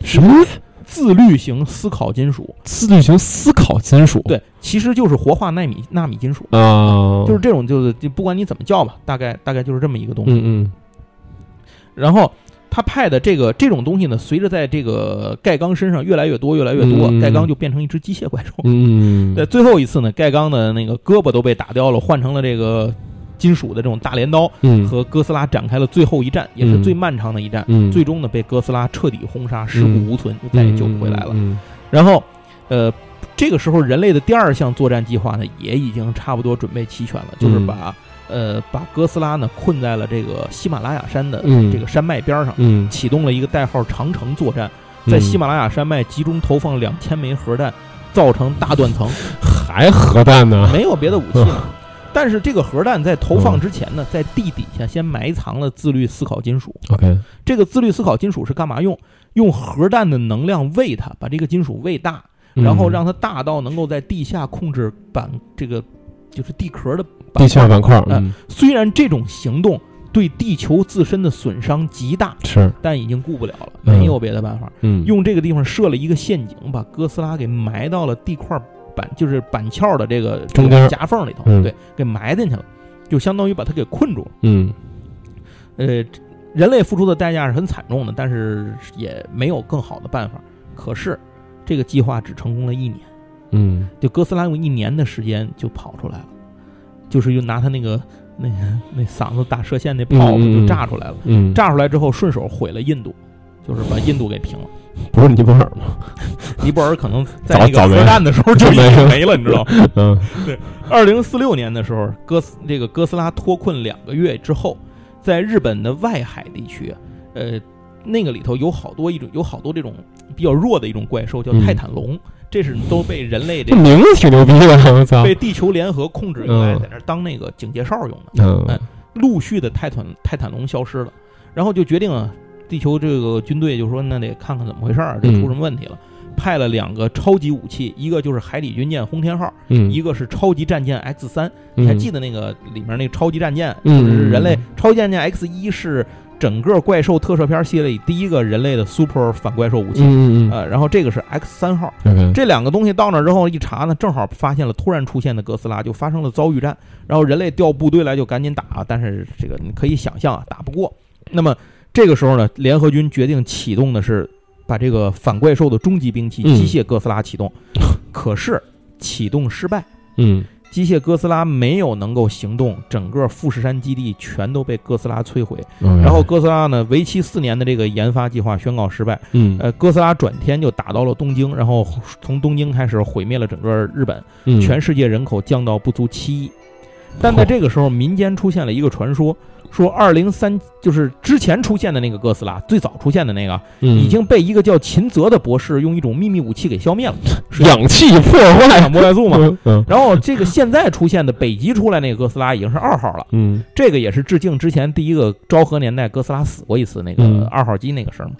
什么？自律型思考金属？自律型思考金属？对，其实就是活化纳米纳米金属啊，就是这种，就是就不管你怎么叫吧，大概大概就是这么一个东西。嗯嗯。然后。他派的这个这种东西呢，随着在这个盖刚身上越来越多，越来越多，盖刚就变成一只机械怪兽。嗯，(laughs) 在最后一次呢，盖刚的那个胳膊都被打掉了，换成了这个金属的这种大镰刀，和哥斯拉展开了最后一战，也是最漫长的一战。嗯最终呢，被哥斯拉彻底轰杀，尸骨无存，就再也救不回来了。然后，呃，这个时候人类的第二项作战计划呢，也已经差不多准备齐全了，就是把。呃，把哥斯拉呢困在了这个喜马拉雅山的这个山脉边上，启动了一个代号“长城”作战，在喜马拉雅山脉集中投放两千枚核弹，造成大断层。还核弹呢？没有别的武器了。(laughs) 但是这个核弹在投放之前呢，在地底下先埋藏了自律思考金属。OK，这个自律思考金属是干嘛用？用核弹的能量喂它，把这个金属喂大，然后让它大到能够在地下控制板这个就是地壳的。地壳板块，嗯，虽然这种行动对地球自身的损伤极大，是，但已经顾不了了，没有别的办法，嗯，用这个地方设了一个陷阱，把哥斯拉给埋到了地块板，就是板壳的这个中间夹缝里头，对，给埋进去了，就相当于把它给困住了，嗯，呃，人类付出的代价是很惨重的，但是也没有更好的办法。可是这个计划只成功了一年，嗯，就哥斯拉用一年的时间就跑出来了。就是又拿他那个那那嗓子打射线那炮就炸出来了，炸出来之后顺手毁了印度，就是把印度给平了。不是尼泊尔吗？(laughs) 尼泊尔可能在那个核弹的时候就已经没了，你知道吗？(laughs) 嗯，对。二零四六年的时候，哥斯这个哥斯拉脱困两个月之后，在日本的外海地区，呃，那个里头有好多一种有好多这种比较弱的一种怪兽，叫泰坦龙。这是都被人类这名字挺牛逼的，我操！被地球联合控制用来在那当那个警戒哨用的。嗯，陆续的泰坦泰坦龙消失了，然后就决定啊，地球这个军队就说那得看看怎么回事儿，这出什么问题了？派了两个超级武器，一个就是海底军舰轰天号，一个是超级战舰 X 三。你还记得那个里面那个超级战舰？就是人类超级战舰 X 一是。整个怪兽特摄片系列里第一个人类的 super 反怪兽武器，呃，然后这个是 X 三号，这两个东西到那之后一查呢，正好发现了突然出现的哥斯拉，就发生了遭遇战，然后人类调部队来就赶紧打，但是这个你可以想象啊，打不过。那么这个时候呢，联合军决定启动的是把这个反怪兽的终极兵器机械哥斯拉启动，可是启动失败，嗯，机械哥斯拉没有能够行动，整个富士山基地全都被哥斯拉摧毁。然后哥斯拉呢，为期四年的这个研发计划宣告失败。嗯，呃，哥斯拉转天就打到了东京，然后从东京开始毁灭了整个日本，全世界人口降到不足七亿。但在这个时候，民间出现了一个传说。说二零三就是之前出现的那个哥斯拉，最早出现的那个，已经被一个叫秦泽的博士用一种秘密武器给消灭了，(laughs) 氧气破坏。(laughs) 破坏。素嘛。然后这个现在出现的北极出来那个哥斯拉已经是二号了，嗯，这个也是致敬之前第一个昭和年代哥斯拉死过一次那个二号机那个事儿嘛。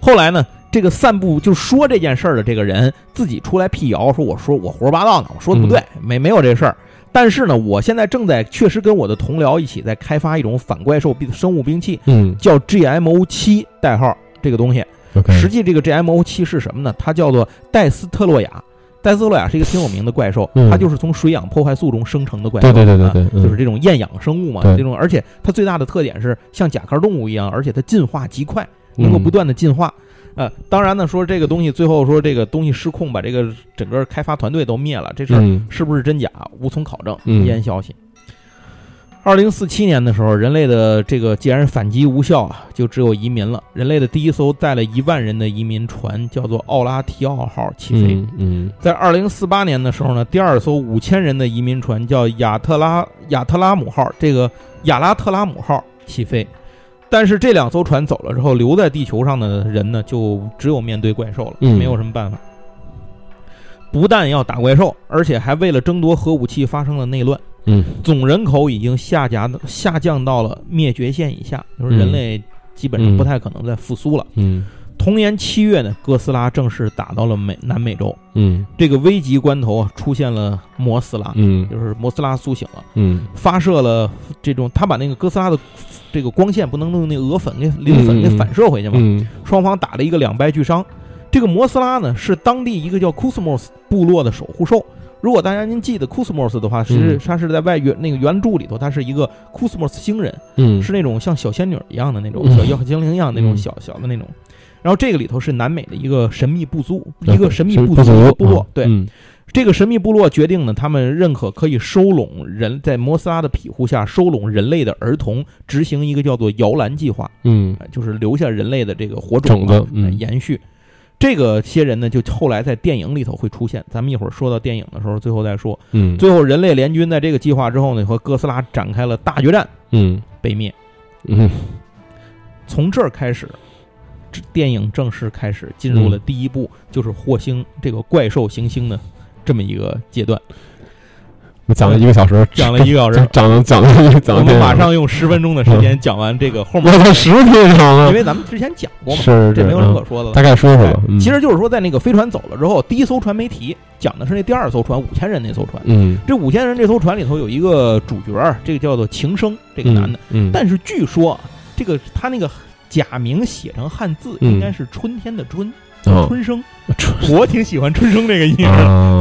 后来呢，这个散布就说这件事儿的这个人自己出来辟谣，说我说我胡说八道呢，我说的不对，没没有这事儿。但是呢，我现在正在确实跟我的同僚一起在开发一种反怪兽兵生物兵器，嗯，叫 GMO 七代号这个东西。实际这个 GMO 七是什么呢？它叫做戴斯特洛亚。戴斯特洛亚是一个挺有名的怪兽，它就是从水氧破坏素中生成的怪兽。对对对对对，就是这种厌氧生物嘛。这种，而且它最大的特点是像甲壳动物一样，而且它进化极快，能够不断的进化。呃，当然呢，说这个东西最后说这个东西失控，把这个整个开发团队都灭了，这事儿是不是真假无从考证，言消息。二零四七年的时候，人类的这个既然反击无效啊，就只有移民了。人类的第一艘载了一万人的移民船叫做奥拉提奥号起飞。嗯，在二零四八年的时候呢，第二艘五千人的移民船叫亚特拉亚特拉姆号，这个亚拉特拉姆号起飞。但是这两艘船走了之后，留在地球上的人呢，就只有面对怪兽了，没有什么办法。不但要打怪兽，而且还为了争夺核武器发生了内乱。嗯，总人口已经下降下降到了灭绝线以下，就是人类基本上不太可能再复苏了。嗯。同年七月呢，哥斯拉正式打到了美南美洲。嗯，这个危急关头啊，出现了摩斯拉。嗯，就是摩斯拉苏醒了。嗯，发射了这种，他把那个哥斯拉的这个光线不能用那鹅粉给磷粉给反射回去吗？双方打了一个两败俱伤。这个摩斯拉呢，是当地一个叫库斯莫斯部落的守护兽。如果大家您记得库斯莫斯的话，是他是在外原那个原著里头，他是一个库斯莫斯星人。嗯，是那种像小仙女一样的那种小妖精灵一样那种小小的那种。然后这个里头是南美的一个神秘部族，一个神秘部族部落。对，这个神秘部落决定呢，他们认可可以收拢人在摩斯拉的庇护下收拢人类的儿童，执行一个叫做摇篮计划。嗯，就是留下人类的这个火种子，延续。这个些人呢，就后来在电影里头会出现。咱们一会儿说到电影的时候，最后再说。嗯，最后人类联军在这个计划之后呢，和哥斯拉展开了大决战。嗯，被灭。嗯，从这儿开始。电影正式开始进入了第一部，就是火星这个怪兽行星的这么一个阶段。我讲了一个小时，讲了一个小时，讲了讲了讲了。我们马上用十分钟的时间讲完这个后面。我十分钟因为咱们之前讲过嘛，是这没有什么可说的了。大概说说吧。其实就是说，在那个飞船走了之后，第一艘船没提，讲的是那第二艘船五千人那艘船。嗯，这五千人这艘船里头有一个主角，这个叫做情生，这个男的。嗯，但是据说这个他那个。假名写成汉字应该是春天的春，春生。我挺喜欢春生这个音，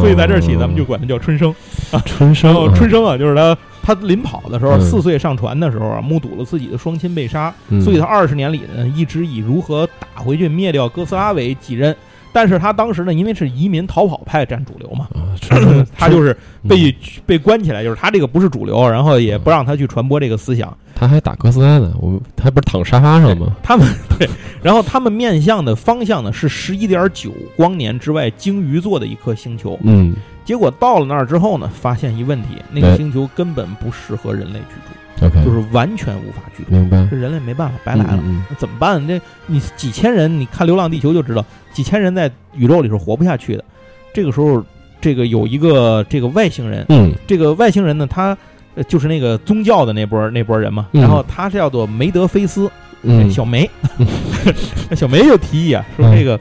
所以在这儿起，咱们就管它叫春生啊。春生，春生啊，就是他，他临跑的时候，四岁上船的时候啊，目睹了自己的双亲被杀，所以他二十年里呢，一直以如何打回去灭掉哥斯拉为己任。但是他当时呢，因为是移民逃跑派占主流嘛，(clears throat) 他就是被被关起来，就是他这个不是主流，然后也不让他去传播这个思想。他还打哥斯拉呢，我他不是躺沙发上吗？他们 (laughs) 对，然后他们面向的方向呢是十一点九光年之外鲸鱼座的一颗星球。嗯，结果到了那儿之后呢，发现一问题，那个星球根本不适合人类居住，OK，就是完全无法居住。明白，这人类没办法，白来了，那怎么办？这你几千人，你看《流浪地球》就知道。几千人在宇宙里是活不下去的。这个时候，这个有一个这个外星人，嗯，这个外星人呢，他就是那个宗教的那波那波人嘛。然后他是叫做梅德菲斯，小梅，(laughs) 小梅就提议啊，说这个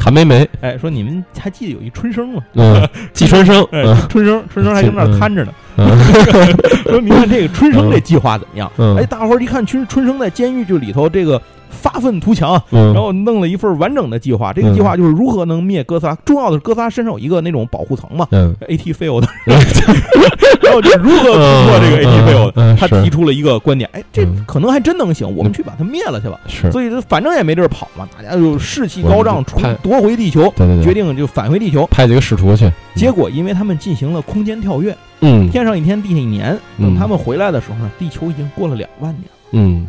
韩梅梅，哎，说你们还记得有一春生吗？嗯，季春生，春生，春生还跟那儿看着呢。(laughs) 说你看这个春生这计划怎么样？哎，大伙儿一看春春生在监狱就里头这个。发愤图强，然后弄了一份完整的计划。这个计划就是如何能灭哥斯拉。重要的是，哥斯拉身上有一个那种保护层嘛，AT field，(laughs) 然后就如何突破这个 AT field。他提出了一个观点，哎，这可能还真能行，我们去把它灭了去吧。是，所以反正也没地儿跑嘛，大家就士气高涨，夺回地球，决定就返回地球，派几个使徒去。结果因为他们进行了空间跳跃，嗯，天上一天，地下一年。等他们回来的时候呢，地球已经过了两万年。嗯，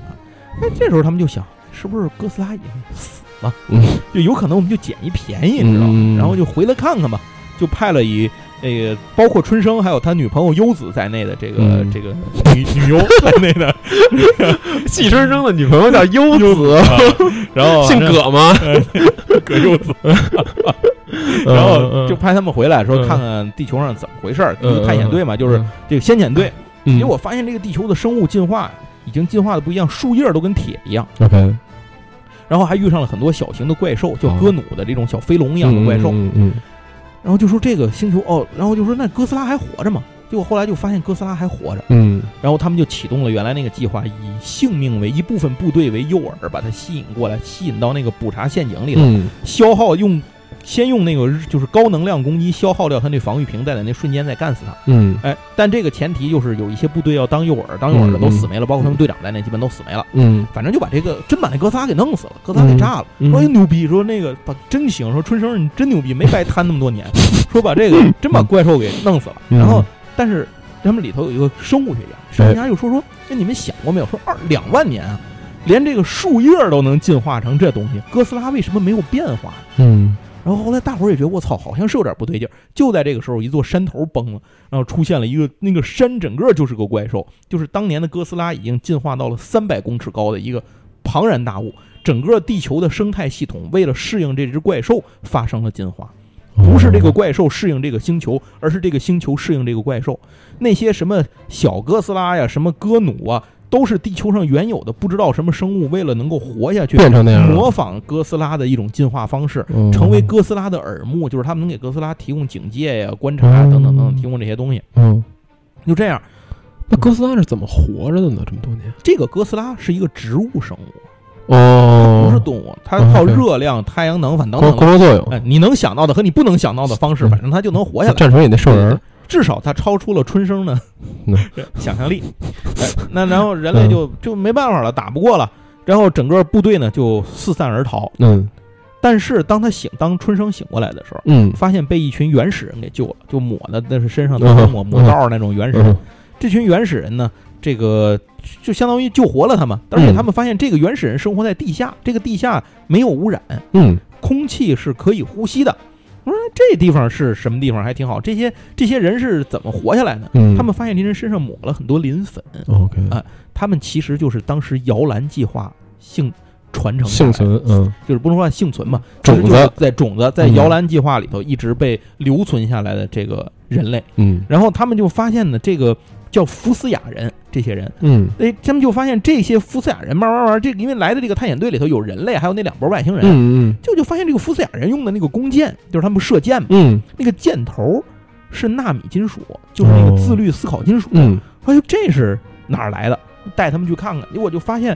那这时候他们就想。是不是哥斯拉已经死了？嗯，(laughs) 就有可能我们就捡一便宜，你知道吗？然后就回来看看吧。就派了以那个包括春生还有他女朋友优子在内的这个这个女女优在内的 (laughs) (laughs) 细生生的女朋友叫优子，然后姓葛吗？葛优子。然后就派他们回来说看看地球上怎么回事儿。探险队嘛，就是这个先遣队。结果发现这个地球的生物进化。已经进化的不一样，树叶都跟铁一样。OK，然后还遇上了很多小型的怪兽，叫哥努的这种小飞龙一样的怪兽。嗯嗯。然后就说这个星球哦，然后就说那哥斯拉还活着吗？结果后来就发现哥斯拉还活着。嗯。然后他们就启动了原来那个计划，以性命为一部分部队为诱饵，把它吸引过来，吸引到那个捕查陷阱里头，消耗用。先用那个就是高能量攻击消耗掉他那防御屏，再在那瞬间再干死他。嗯，哎，但这个前提就是有一些部队要当诱饵，当诱饵的都死没了，包括他们队长在内，基本都死没了。嗯，反正就把这个真把那哥仨给弄死了，哥仨给炸了。说牛逼，说那个把真行，说春生你真牛逼，没白摊那么多年。(laughs) 说把这个真把怪兽给弄死了。然后，但是他们里头有一个生物学家，生物学家又说说，那你们想过没有？说二两万年啊，连这个树叶都能进化成这东西，哥斯拉为什么没有变化？嗯。然后后来大伙儿也觉得我操，好像是有点不对劲儿。就在这个时候，一座山头崩了，然后出现了一个那个山整个就是个怪兽，就是当年的哥斯拉已经进化到了三百公尺高的一个庞然大物。整个地球的生态系统为了适应这只怪兽发生了进化，不是这个怪兽适应这个星球，而是这个星球适应这个怪兽。那些什么小哥斯拉呀，什么哥努啊。都是地球上原有的不知道什么生物，为了能够活下去，变成那样，模仿哥斯拉的一种进化方式，成为哥斯拉的耳目，就是他们能给哥斯拉提供警戒呀、观察等等等等，提供这些东西。嗯，就这样，那哥斯拉是怎么活着的呢？这么多年，这个哥斯拉是一个植物生物，哦，不是动物，它靠热量、太阳能，反等等。光合作用。哎，你能想到的和你不能想到的方式，反正它就能活下来。战锤也那兽人。至少它超出了春生的 (laughs) 想象力，那然后人类就就没办法了，打不过了，然后整个部队呢就四散而逃。嗯，但是当他醒，当春生醒过来的时候，嗯，发现被一群原始人给救了，就抹的那是身上都是抹抹道那种原始人。这群原始人呢，这个就相当于救活了他们，而且他们发现这个原始人生活在地下，这个地下没有污染，嗯，空气是可以呼吸的。我说这地方是什么地方？还挺好。这些这些人是怎么活下来的？他们发现这人身上抹了很多磷粉。OK 啊，他们其实就是当时摇篮计划幸传承幸存，嗯，就是不能说幸存嘛，种子在种子在摇篮计划里头一直被留存下来的这个人类。嗯，然后他们就发现呢，这个。叫福斯雅人，这些人，嗯，哎，他们就发现这些福斯雅人慢慢慢，这因为来的这个探险队里头有人类，还有那两波外星人，嗯嗯，就就发现这个福斯雅人用的那个弓箭，就是他们射箭嘛，嗯，那个箭头是纳米金属，就是那个自律思考金属，嗯，哎呦，这是哪儿来的？带他们去看看，结果就发现，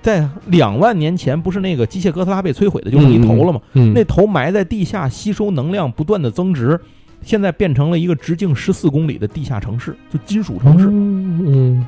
在两万年前，不是那个机械哥斯拉被摧毁的，就剩一头了吗？嗯，那头埋在地下，吸收能量，不断的增值。现在变成了一个直径十四公里的地下城市，就金属城市。嗯，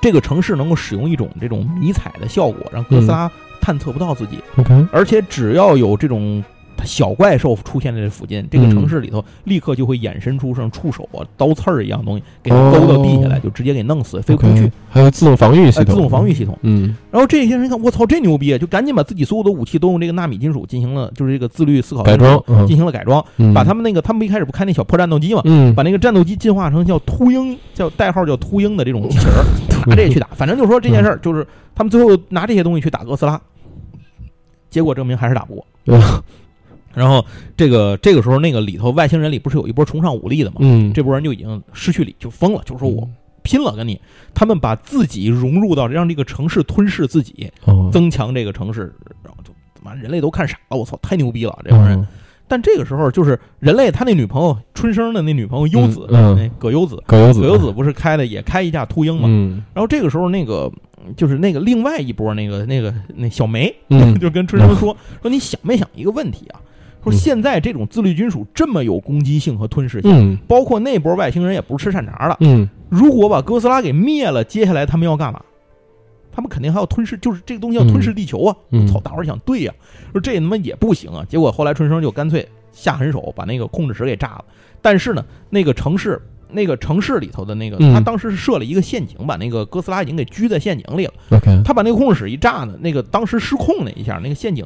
这个城市能够使用一种这种迷彩的效果，让哥斯拉探测不到自己。OK，而且只要有这种。小怪兽出现在这附近，这个城市里头立刻就会衍生出像触手啊、刀刺儿一样东西，给它勾到地下来，就直接给弄死，飞不出去。还有自动防御系统，自动防御系统。嗯。然后这些人一看，我操，这牛逼，就赶紧把自己所有的武器都用这个纳米金属进行了，就是这个自律思考改装，进行了改装，把他们那个他们一开始不开那小破战斗机嘛，把那个战斗机进化成叫秃鹰，叫代号叫秃鹰的这种机器人，(laughs) 拿这去打。反正就说这件事儿，就是他们最后拿这些东西去打哥斯拉，结果证明还是打不过。(laughs) 然后这个这个时候，那个里头外星人里不是有一波崇尚武力的嘛？嗯，这波人就已经失去理，就疯了，就说我拼了，跟你。他们把自己融入到让这个城市吞噬自己，增强这个城市，然后就他妈人类都看傻了，我操，太牛逼了这帮人。但这个时候，就是人类他那女朋友春生的那女朋友优子，那葛优子，葛优子，葛优子不是开的也开一架秃鹰嘛？然后这个时候，那个就是那个另外一波那个那个那小梅，嗯 (laughs) 就跟春生说说你想没想一个问题啊？说现在这种自律军属这么有攻击性和吞噬性，嗯包括那波外星人也不是吃善茬的。嗯如果把哥斯拉给灭了，接下来他们要干嘛？他们肯定还要吞噬，就是这个东西要吞噬地球啊！嗯操，大伙儿想对呀、说这他妈也不行啊。结果后来春生就干脆下狠手把那个控制室给炸了。但是呢，那个城市那个城市里头的那个，嗯他当时是设了一个陷阱，把那个哥斯拉已经给拘在陷阱里了。他把那个控制室一炸呢，那个当时失控了一下，那个陷阱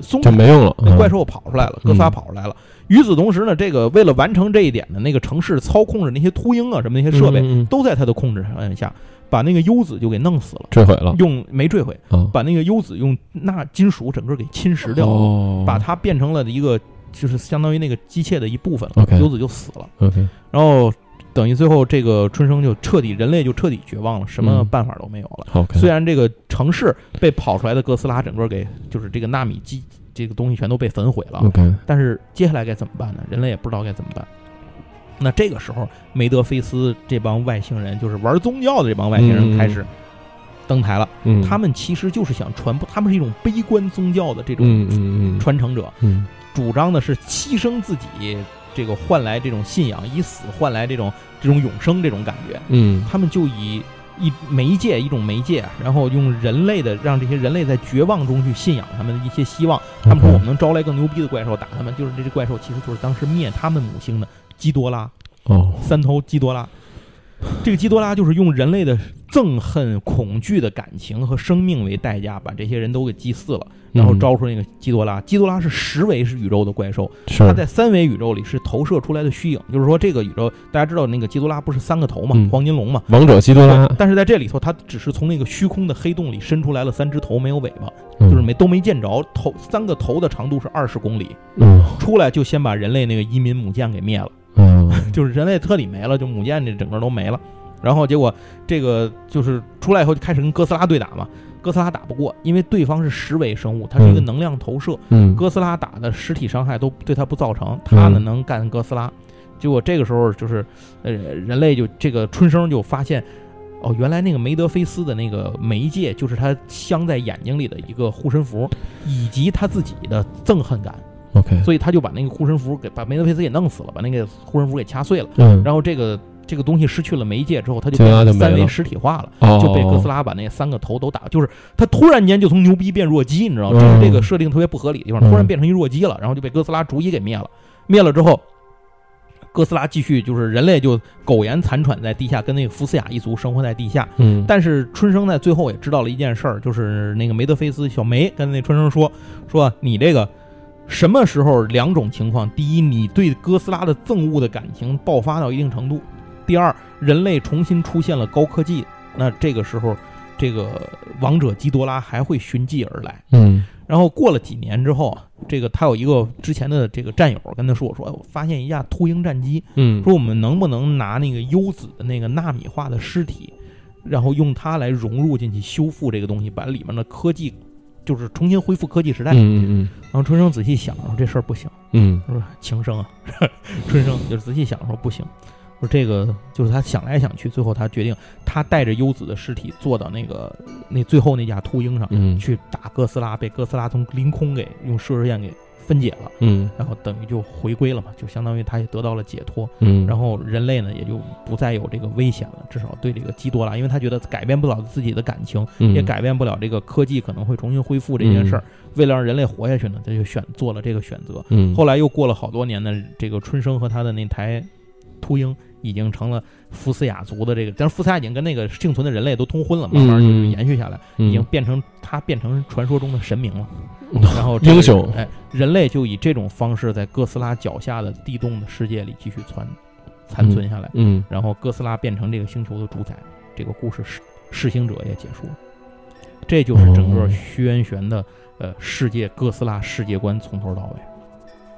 松就没用了。怪兽跑出来了，哥斯拉跑出来了。与此同时呢，这个为了完成这一点呢，那个城市操控着那些秃鹰啊什么那些设备，都在他的控制下，把那个优子就给弄死了，坠毁了用没坠毁，啊，把那个优子用钠金属整个给侵蚀掉把它变成了一个就是相当于那个机械的一部分了优子就死了。然后等于最后这个春生就彻底人类就彻底绝望了，什么嗯办法都没有了。虽然这个城市被跑出来的哥斯拉整个给就是这个纳米机这个东西全都被焚毁了但是接下来该怎么办呢？人类也不知道该怎么办。那这个时候，梅德菲斯这帮外星人，就是玩宗教的这帮外星人嗯开始登台了。嗯，他们其实就是想传播，他们是一种悲观宗教的这种传承者，嗯主张的是牺牲自己，这个换来这种信仰，以死换来这种这种永生这种感觉。嗯他们就以一媒介一种媒介，然后用人类的让这些人类在绝望中去信仰他们的一些希望。他们说我们能招来更牛逼的怪兽打他们，就是这只怪兽其实就是当时灭他们母星的基多拉，哦，三头基多拉。这个基多拉就是用人类的憎恨、恐惧的感情和生命为代价，把这些人都给祭祀了，然后嗯。招出那个基多拉。基多拉是十维是宇宙的怪兽，是它在三维宇宙里是投射出来的虚影，就是说这个宇宙大家知道那个基多拉不是三个头嘛，嗯黄金龙嘛，王者基多拉，但是在这里头，它只是从那个虚空的黑洞里伸出来了三只头，没有尾巴，就就是没都没见着头，三个头的长度是二十公里，嗯。出来就先把人类那个移民母舰给灭了，嗯。(laughs) 就是人类彻底没了，就母舰这整个都没了。然后结果这个就是出来以后就开始跟哥斯拉对打嘛，哥斯拉打不过，因为对方是十维生物，它是一个嗯。能量投射，嗯。哥斯拉打的实体伤害都对它不造成，它呢嗯。能干哥斯拉。结果这个时候就是，呃，人类就这个春生就发现，哦，原来那个梅德菲斯的那个媒介就是他镶在眼睛里的一个护身符，以及他自己的憎恨感，OK，所以他就把那个护身符给把梅德菲斯给弄死了，把那个护身符给掐碎了。嗯，然后这个这个东西失去了媒介之后，他就三维实体化了。哦就被哥斯拉把那三个头都打，就是他突然间就从牛逼变弱鸡，你知道吗？嗯这是这个设定特别不合理的地方，嗯突然变成一弱鸡了，然后就被哥斯拉逐一给灭了。灭了之后，哥斯拉继续就是人类就苟延残喘在地下，跟那个福斯雅一族生活在地下。嗯，但是春生在最后也知道了一件事儿，就是那个梅德菲斯小梅跟那春生说说你这个什么时候两种情况：第一，你对哥斯拉的憎恶的感情爆发到一定程度；第二，人类重新出现了高科技，那这个时候，这个王者基多拉还会寻迹而来。嗯然后过了几年之后啊，这个他有一个之前的这个战友跟他说我说，哎我发现一架秃鹰战机，嗯说我们能不能拿那个优子的那个纳米化的尸体，然后用它来融入进去修复这个东西，把里面的科技就是重新恢复科技时代。嗯嗯然后春生仔细想，说这事儿不行，嗯。说情生啊，(laughs) 春生就是仔细想说不行，说这个就是他想来想去，最后他决定他带着优子的尸体坐到那个那最后那架秃鹰上嗯。去打哥斯拉，被哥斯拉从凌空给用射射线给分解了，嗯然后等于就回归了嘛，就相当于他也得到了解脱。嗯，然后人类呢也就不再有这个危险了，至少对这个基多拉，因为他觉得改变不了自己的感情，嗯也改变不了这个科技可能会重新恢复这件事儿。为了让人类活下去呢，他就选做了这个选择。嗯后来又过了好多年呢，这个春生和他的那台秃鹰已经成了福斯雅族的这个，但是福斯雅已经跟那个幸存的人类都通婚了，慢慢就是延续下来，嗯。已经变成他变成传说中的神明了。然后这个英雄。哎，人类就以这种方式在哥斯拉脚下的地洞的世界里继续残残存下来，嗯然后哥斯拉变成这个星球的主宰，这个故事世世星者也结束了。这就是整个哦。虚渊玄的呃世界哥斯拉世界观从头到尾，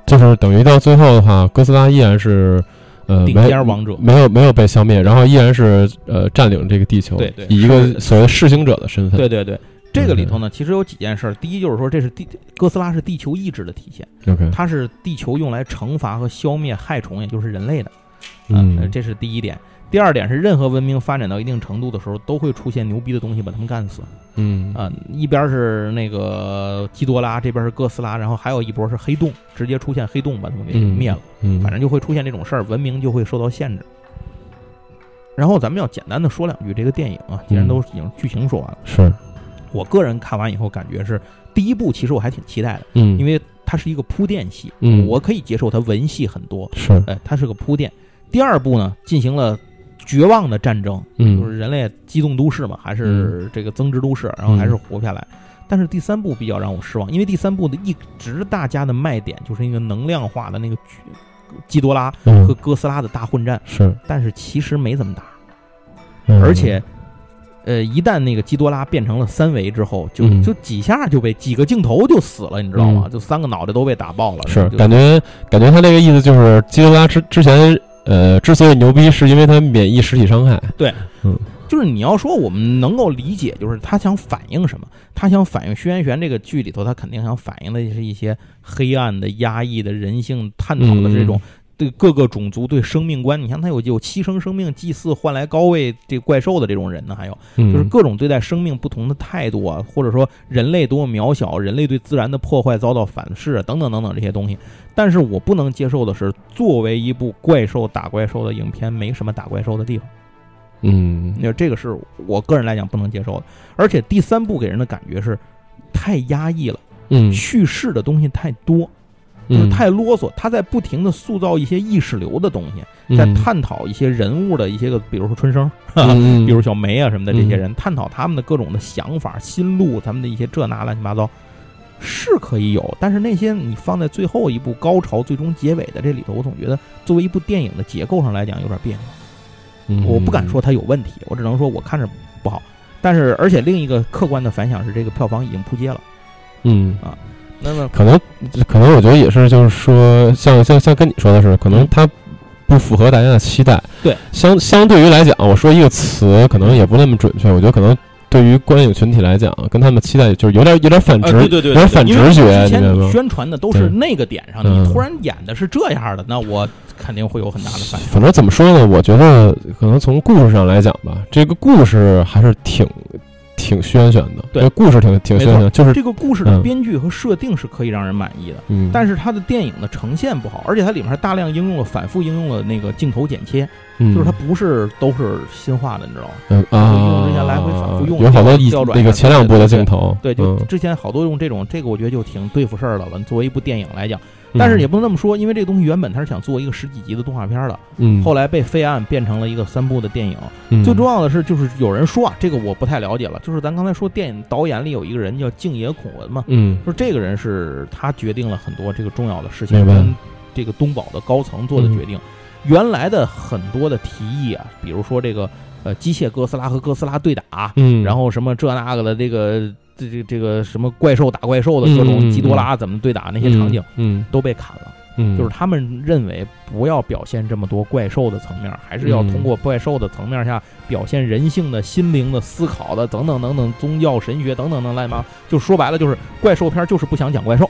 就是等于到最后的话，哥斯拉依然是呃顶没尖王者。没有没有被消灭，然后依然是呃占领这个地球，对对以一个所谓噬行者的身份，对对对，这个里头呢，其实有几件事儿。第一就是说，这是地哥斯拉是地球意志的体现，它是地球用来惩罚和消灭害虫，也就是人类的。嗯，这是第一点。第二点是，任何文明发展到一定程度的时候，都会出现牛逼的东西把他们干死。嗯啊，一边是那个基多拉，这边是哥斯拉，然后还有一波是黑洞，直接出现黑洞把他们给灭了。嗯，反正就会出现这种事儿，文明就会受到限制。然后咱们要简单的说两句这个电影啊，既然都已经剧情说完了，是我个人看完以后感觉是第一部，其实我还挺期待的，嗯，因为它是一个铺垫戏，嗯，我可以接受它文戏很多，是，哎，它是个铺垫。第二部呢，进行了。绝望的战争，就是人类机动都市嘛，还是这个增值都市，然后还是活不下来。但是第三部比较让我失望，因为第三部的一直大家的卖点就是一个能量化的那个基多拉和哥斯拉的大混战，是，但是其实没怎么打，而且，呃，一旦那个基多拉变成了三维之后，就就几下就被几个镜头就死了，你知道吗？就三个脑袋都被打爆了。是，感觉感觉他这个意思就是基多拉之之前。呃，之所以牛逼，是因为它免疫实体伤害。对，嗯，就是你要说我们能够理解，就是他想反映什么？他想反映《轩辕玄》这个剧里头，他肯定想反映的是一些黑暗的、压抑的人性，探讨的这种对各个种族对生命观。你像他有有牺牲生命祭祀换来高位这怪兽的这种人呢，还有就是各种对待生命不同的态度啊，或者说人类多么渺小，人类对自然的破坏遭到反噬等等等等这些东西。但是我不能接受的是，作为一部怪兽打怪兽的影片，没什么打怪兽的地方。嗯，那这个是我个人来讲不能接受的。而且第三部给人的感觉是太压抑了，嗯，叙事的东西太多，就是太啰嗦。他在不停的塑造一些意识流的东西，在探讨一些人物的一些个，比如说春生，比如小梅啊什么的这些人，探讨他们的各种的想法、心路，咱们的一些这那乱七八糟。是可以有，但是那些你放在最后一部高潮、最终结尾的这里头，我总觉得作为一部电影的结构上来讲有点别扭。我不敢说它有问题，我只能说我看着不好。但是，而且另一个客观的反响是，这个票房已经扑街了。嗯啊，那么可能可能我觉得也是，就是说，像像像跟你说的是，可能它不符合大家的期待。对，相相对于来讲，我说一个词可能也不那么准确，我觉得可能。对于观影群体来讲，跟他们期待就是有点有点反直，对对对，有点反直觉。之前你宣传的都是那个点上，你突然演的是这样的，那我肯定会有很大的反应。反正怎么说呢？我觉得可能从故事上来讲吧，这个故事还是挺。挺轩轩的，对，故事挺挺宣传，就是这个故事的编剧和设定是可以让人满意的，嗯，但是它的电影的呈现不好，而且它里面还大量应用了反复应用了那个镜头剪切，嗯就是它不是都是新画的，你知道吗？嗯啊，用之前来回反复用，有好多调转那个前两部的镜头，对，就之前好多用这种，这个我觉得就挺对付事儿的了。作为一部电影来讲。但是也不能这么说，因为这个东西原本他是想做一个十几集的动画片的，嗯，后来被废案变成了一个三部的电影。最重要的是，就是有人说啊，这个我不太了解了，就是咱刚才说电影导演里有一个人叫静野孔文嘛，嗯，说这个人是他决定了很多这个重要的事情，跟这个东宝的高层做的决定。原来的很多的提议啊，比如说这个呃机械哥斯拉和哥斯拉对打，嗯，然后什么这那个的这个。这这这个什么怪兽打怪兽的各种基多拉怎么对打那些场景，嗯，都被砍了。嗯，就是他们认为不要表现这么多怪兽的层面，还是要通过怪兽的层面下表现人性的心灵的思考的等等等等宗教神学等等等来嘛。就说白了，就是怪兽片就是不想讲怪兽。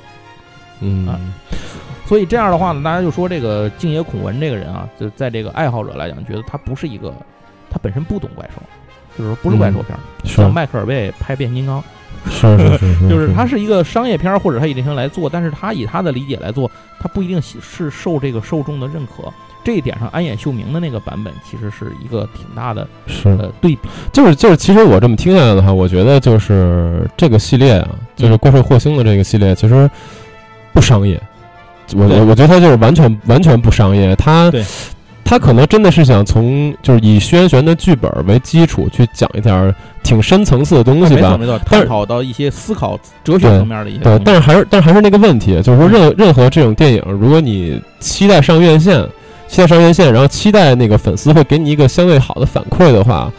嗯啊，所以这样的话呢，大家就说这个静野孔文这个人啊，就在这个爱好者来讲，觉得他不是一个，他本身不懂怪兽，就是说不是怪兽片，像迈克尔贝拍变形金刚。是是 (laughs) 是，就是它是一个商业片，或者它以这些来做，但是它以他的理解来做，它不一定是受这个受众的认可。这一点上，安野秀明的那个版本其实是一个挺大的是呃对比。就是就是，其实我这么听下来的话，我觉得就是这个系列啊，就是怪兽霍星的这个系列，其实不商业。我我我觉得它就是完全完全不商业，它。他可能真的是想从就是以轩辕的剧本为基础去讲一点挺深层次的东西吧，没错，探讨到一些思考哲学层面的一些。对，但是还是但是还是那个问题，就是说任任何这种电影，如果你期待上院线，期待上院线，然后期待那个粉丝会给你一个相对好的反馈的话，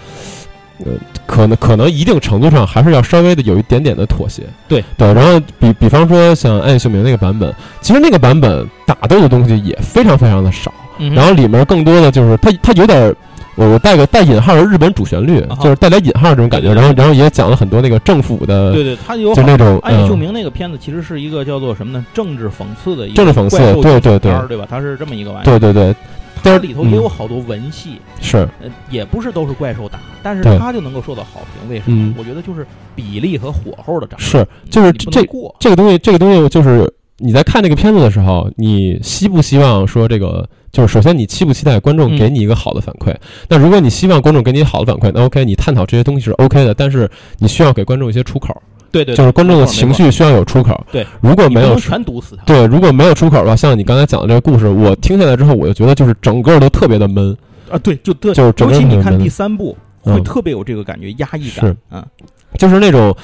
呃，可能可能一定程度上还是要稍微的有一点点的妥协。对对，然后比比方说像暗夜秀明那个版本，其实那个版本打斗的东西也非常非常的少。然后里面更多的就是它，它有点，我我带个带引号的日本主旋律，就是带点引号这种感觉。然后，然后也讲了很多那个政府的，对对，它有就那种。安野秀明那个片子其实是一个叫做什么呢？政治讽刺的一个政治讽刺，对对对，对吧？它是这么一个玩意儿。对对对，它里头也有好多文戏，是，呃，也不是都是怪兽打，但是它就能够受到好评，为什么？我觉得就是比例和火候的掌握，是，就是这这个东西，这个东西就是你在看这个片子的时候，你希不希望说这个？就是首先你期不期待观众给你一个好的反馈？那如果你希望观众给你好的反馈，那 OK，你探讨这些东西是 OK 的，但是你需要给观众一些出口。对对，就是观众的情绪需要有出口。对，如果没有全堵死他。对，如果没有出口的话，像你刚才讲的这个故事，我听下来之后，我就觉得就是整个都特别的闷啊。对，就对就是尤其你看第三部，会特别有这个感觉，压抑感。是，嗯，就是那种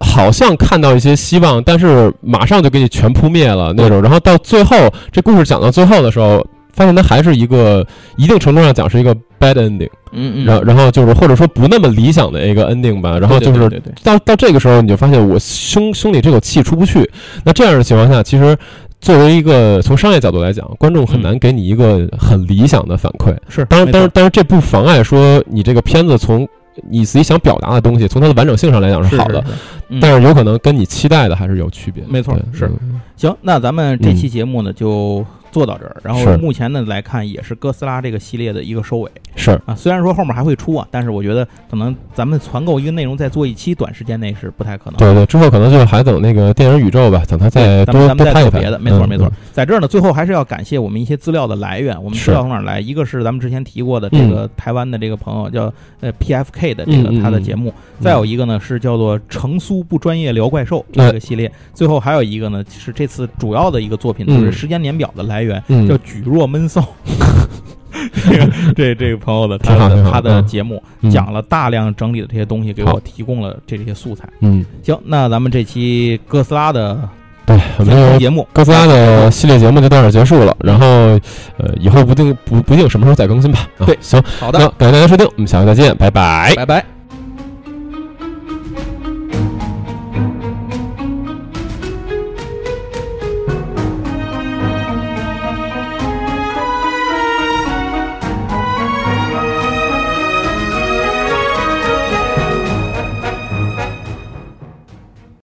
好像看到一些希望，但是马上就给你全扑灭了那种。然后到最后，这故事讲到最后的时候。发现它还是一个一定程度上讲是一个 bad ending，嗯嗯，然然后就是或者说不那么理想的一个 ending 吧，然后就是到到这个时候你就发现我胸胸里这口气出不去，那这样的情况下，其实作为一个从商业角度来讲，观众很难给你一个很理想的反馈，是，当然当然当然这不妨碍说你这个片子从你自己想表达的东西，从它的完整性上来讲是好的，但是有可能跟你期待的还是有区别，没错，是，行，那咱们这期节目呢就。做到这儿，然后目前呢来看也是哥斯拉这个系列的一个收尾。是啊，虽然说后面还会出啊，但是我觉得可能咱们攒够一个内容再做一期，短时间内是不太可能。对对，之后可能就还等那个电影宇宙吧，等它再多多拍一拍别的。没错没错，在这儿呢，最后还是要感谢我们一些资料的来源。我们知道从哪儿来？一个是咱们之前提过的这个台湾的这个朋友叫呃 PFK 的这个他的节目，再有一个呢是叫做成苏不专业聊怪兽这个系列。最后还有一个呢是这次主要的一个作品就是时间年表的来源，叫举。若闷骚，(laughs) 这个这个朋友的他的他的节目讲了大量整理的这些东西，给我提供了这这些素材。嗯，行，那咱们这期哥斯拉的对我们节目哥斯拉的系列节目就到这结束了。然后呃，以后不定不不定什么时候再更新吧。对，行，好的，感谢大家收听，我们下回再见，拜拜，拜拜。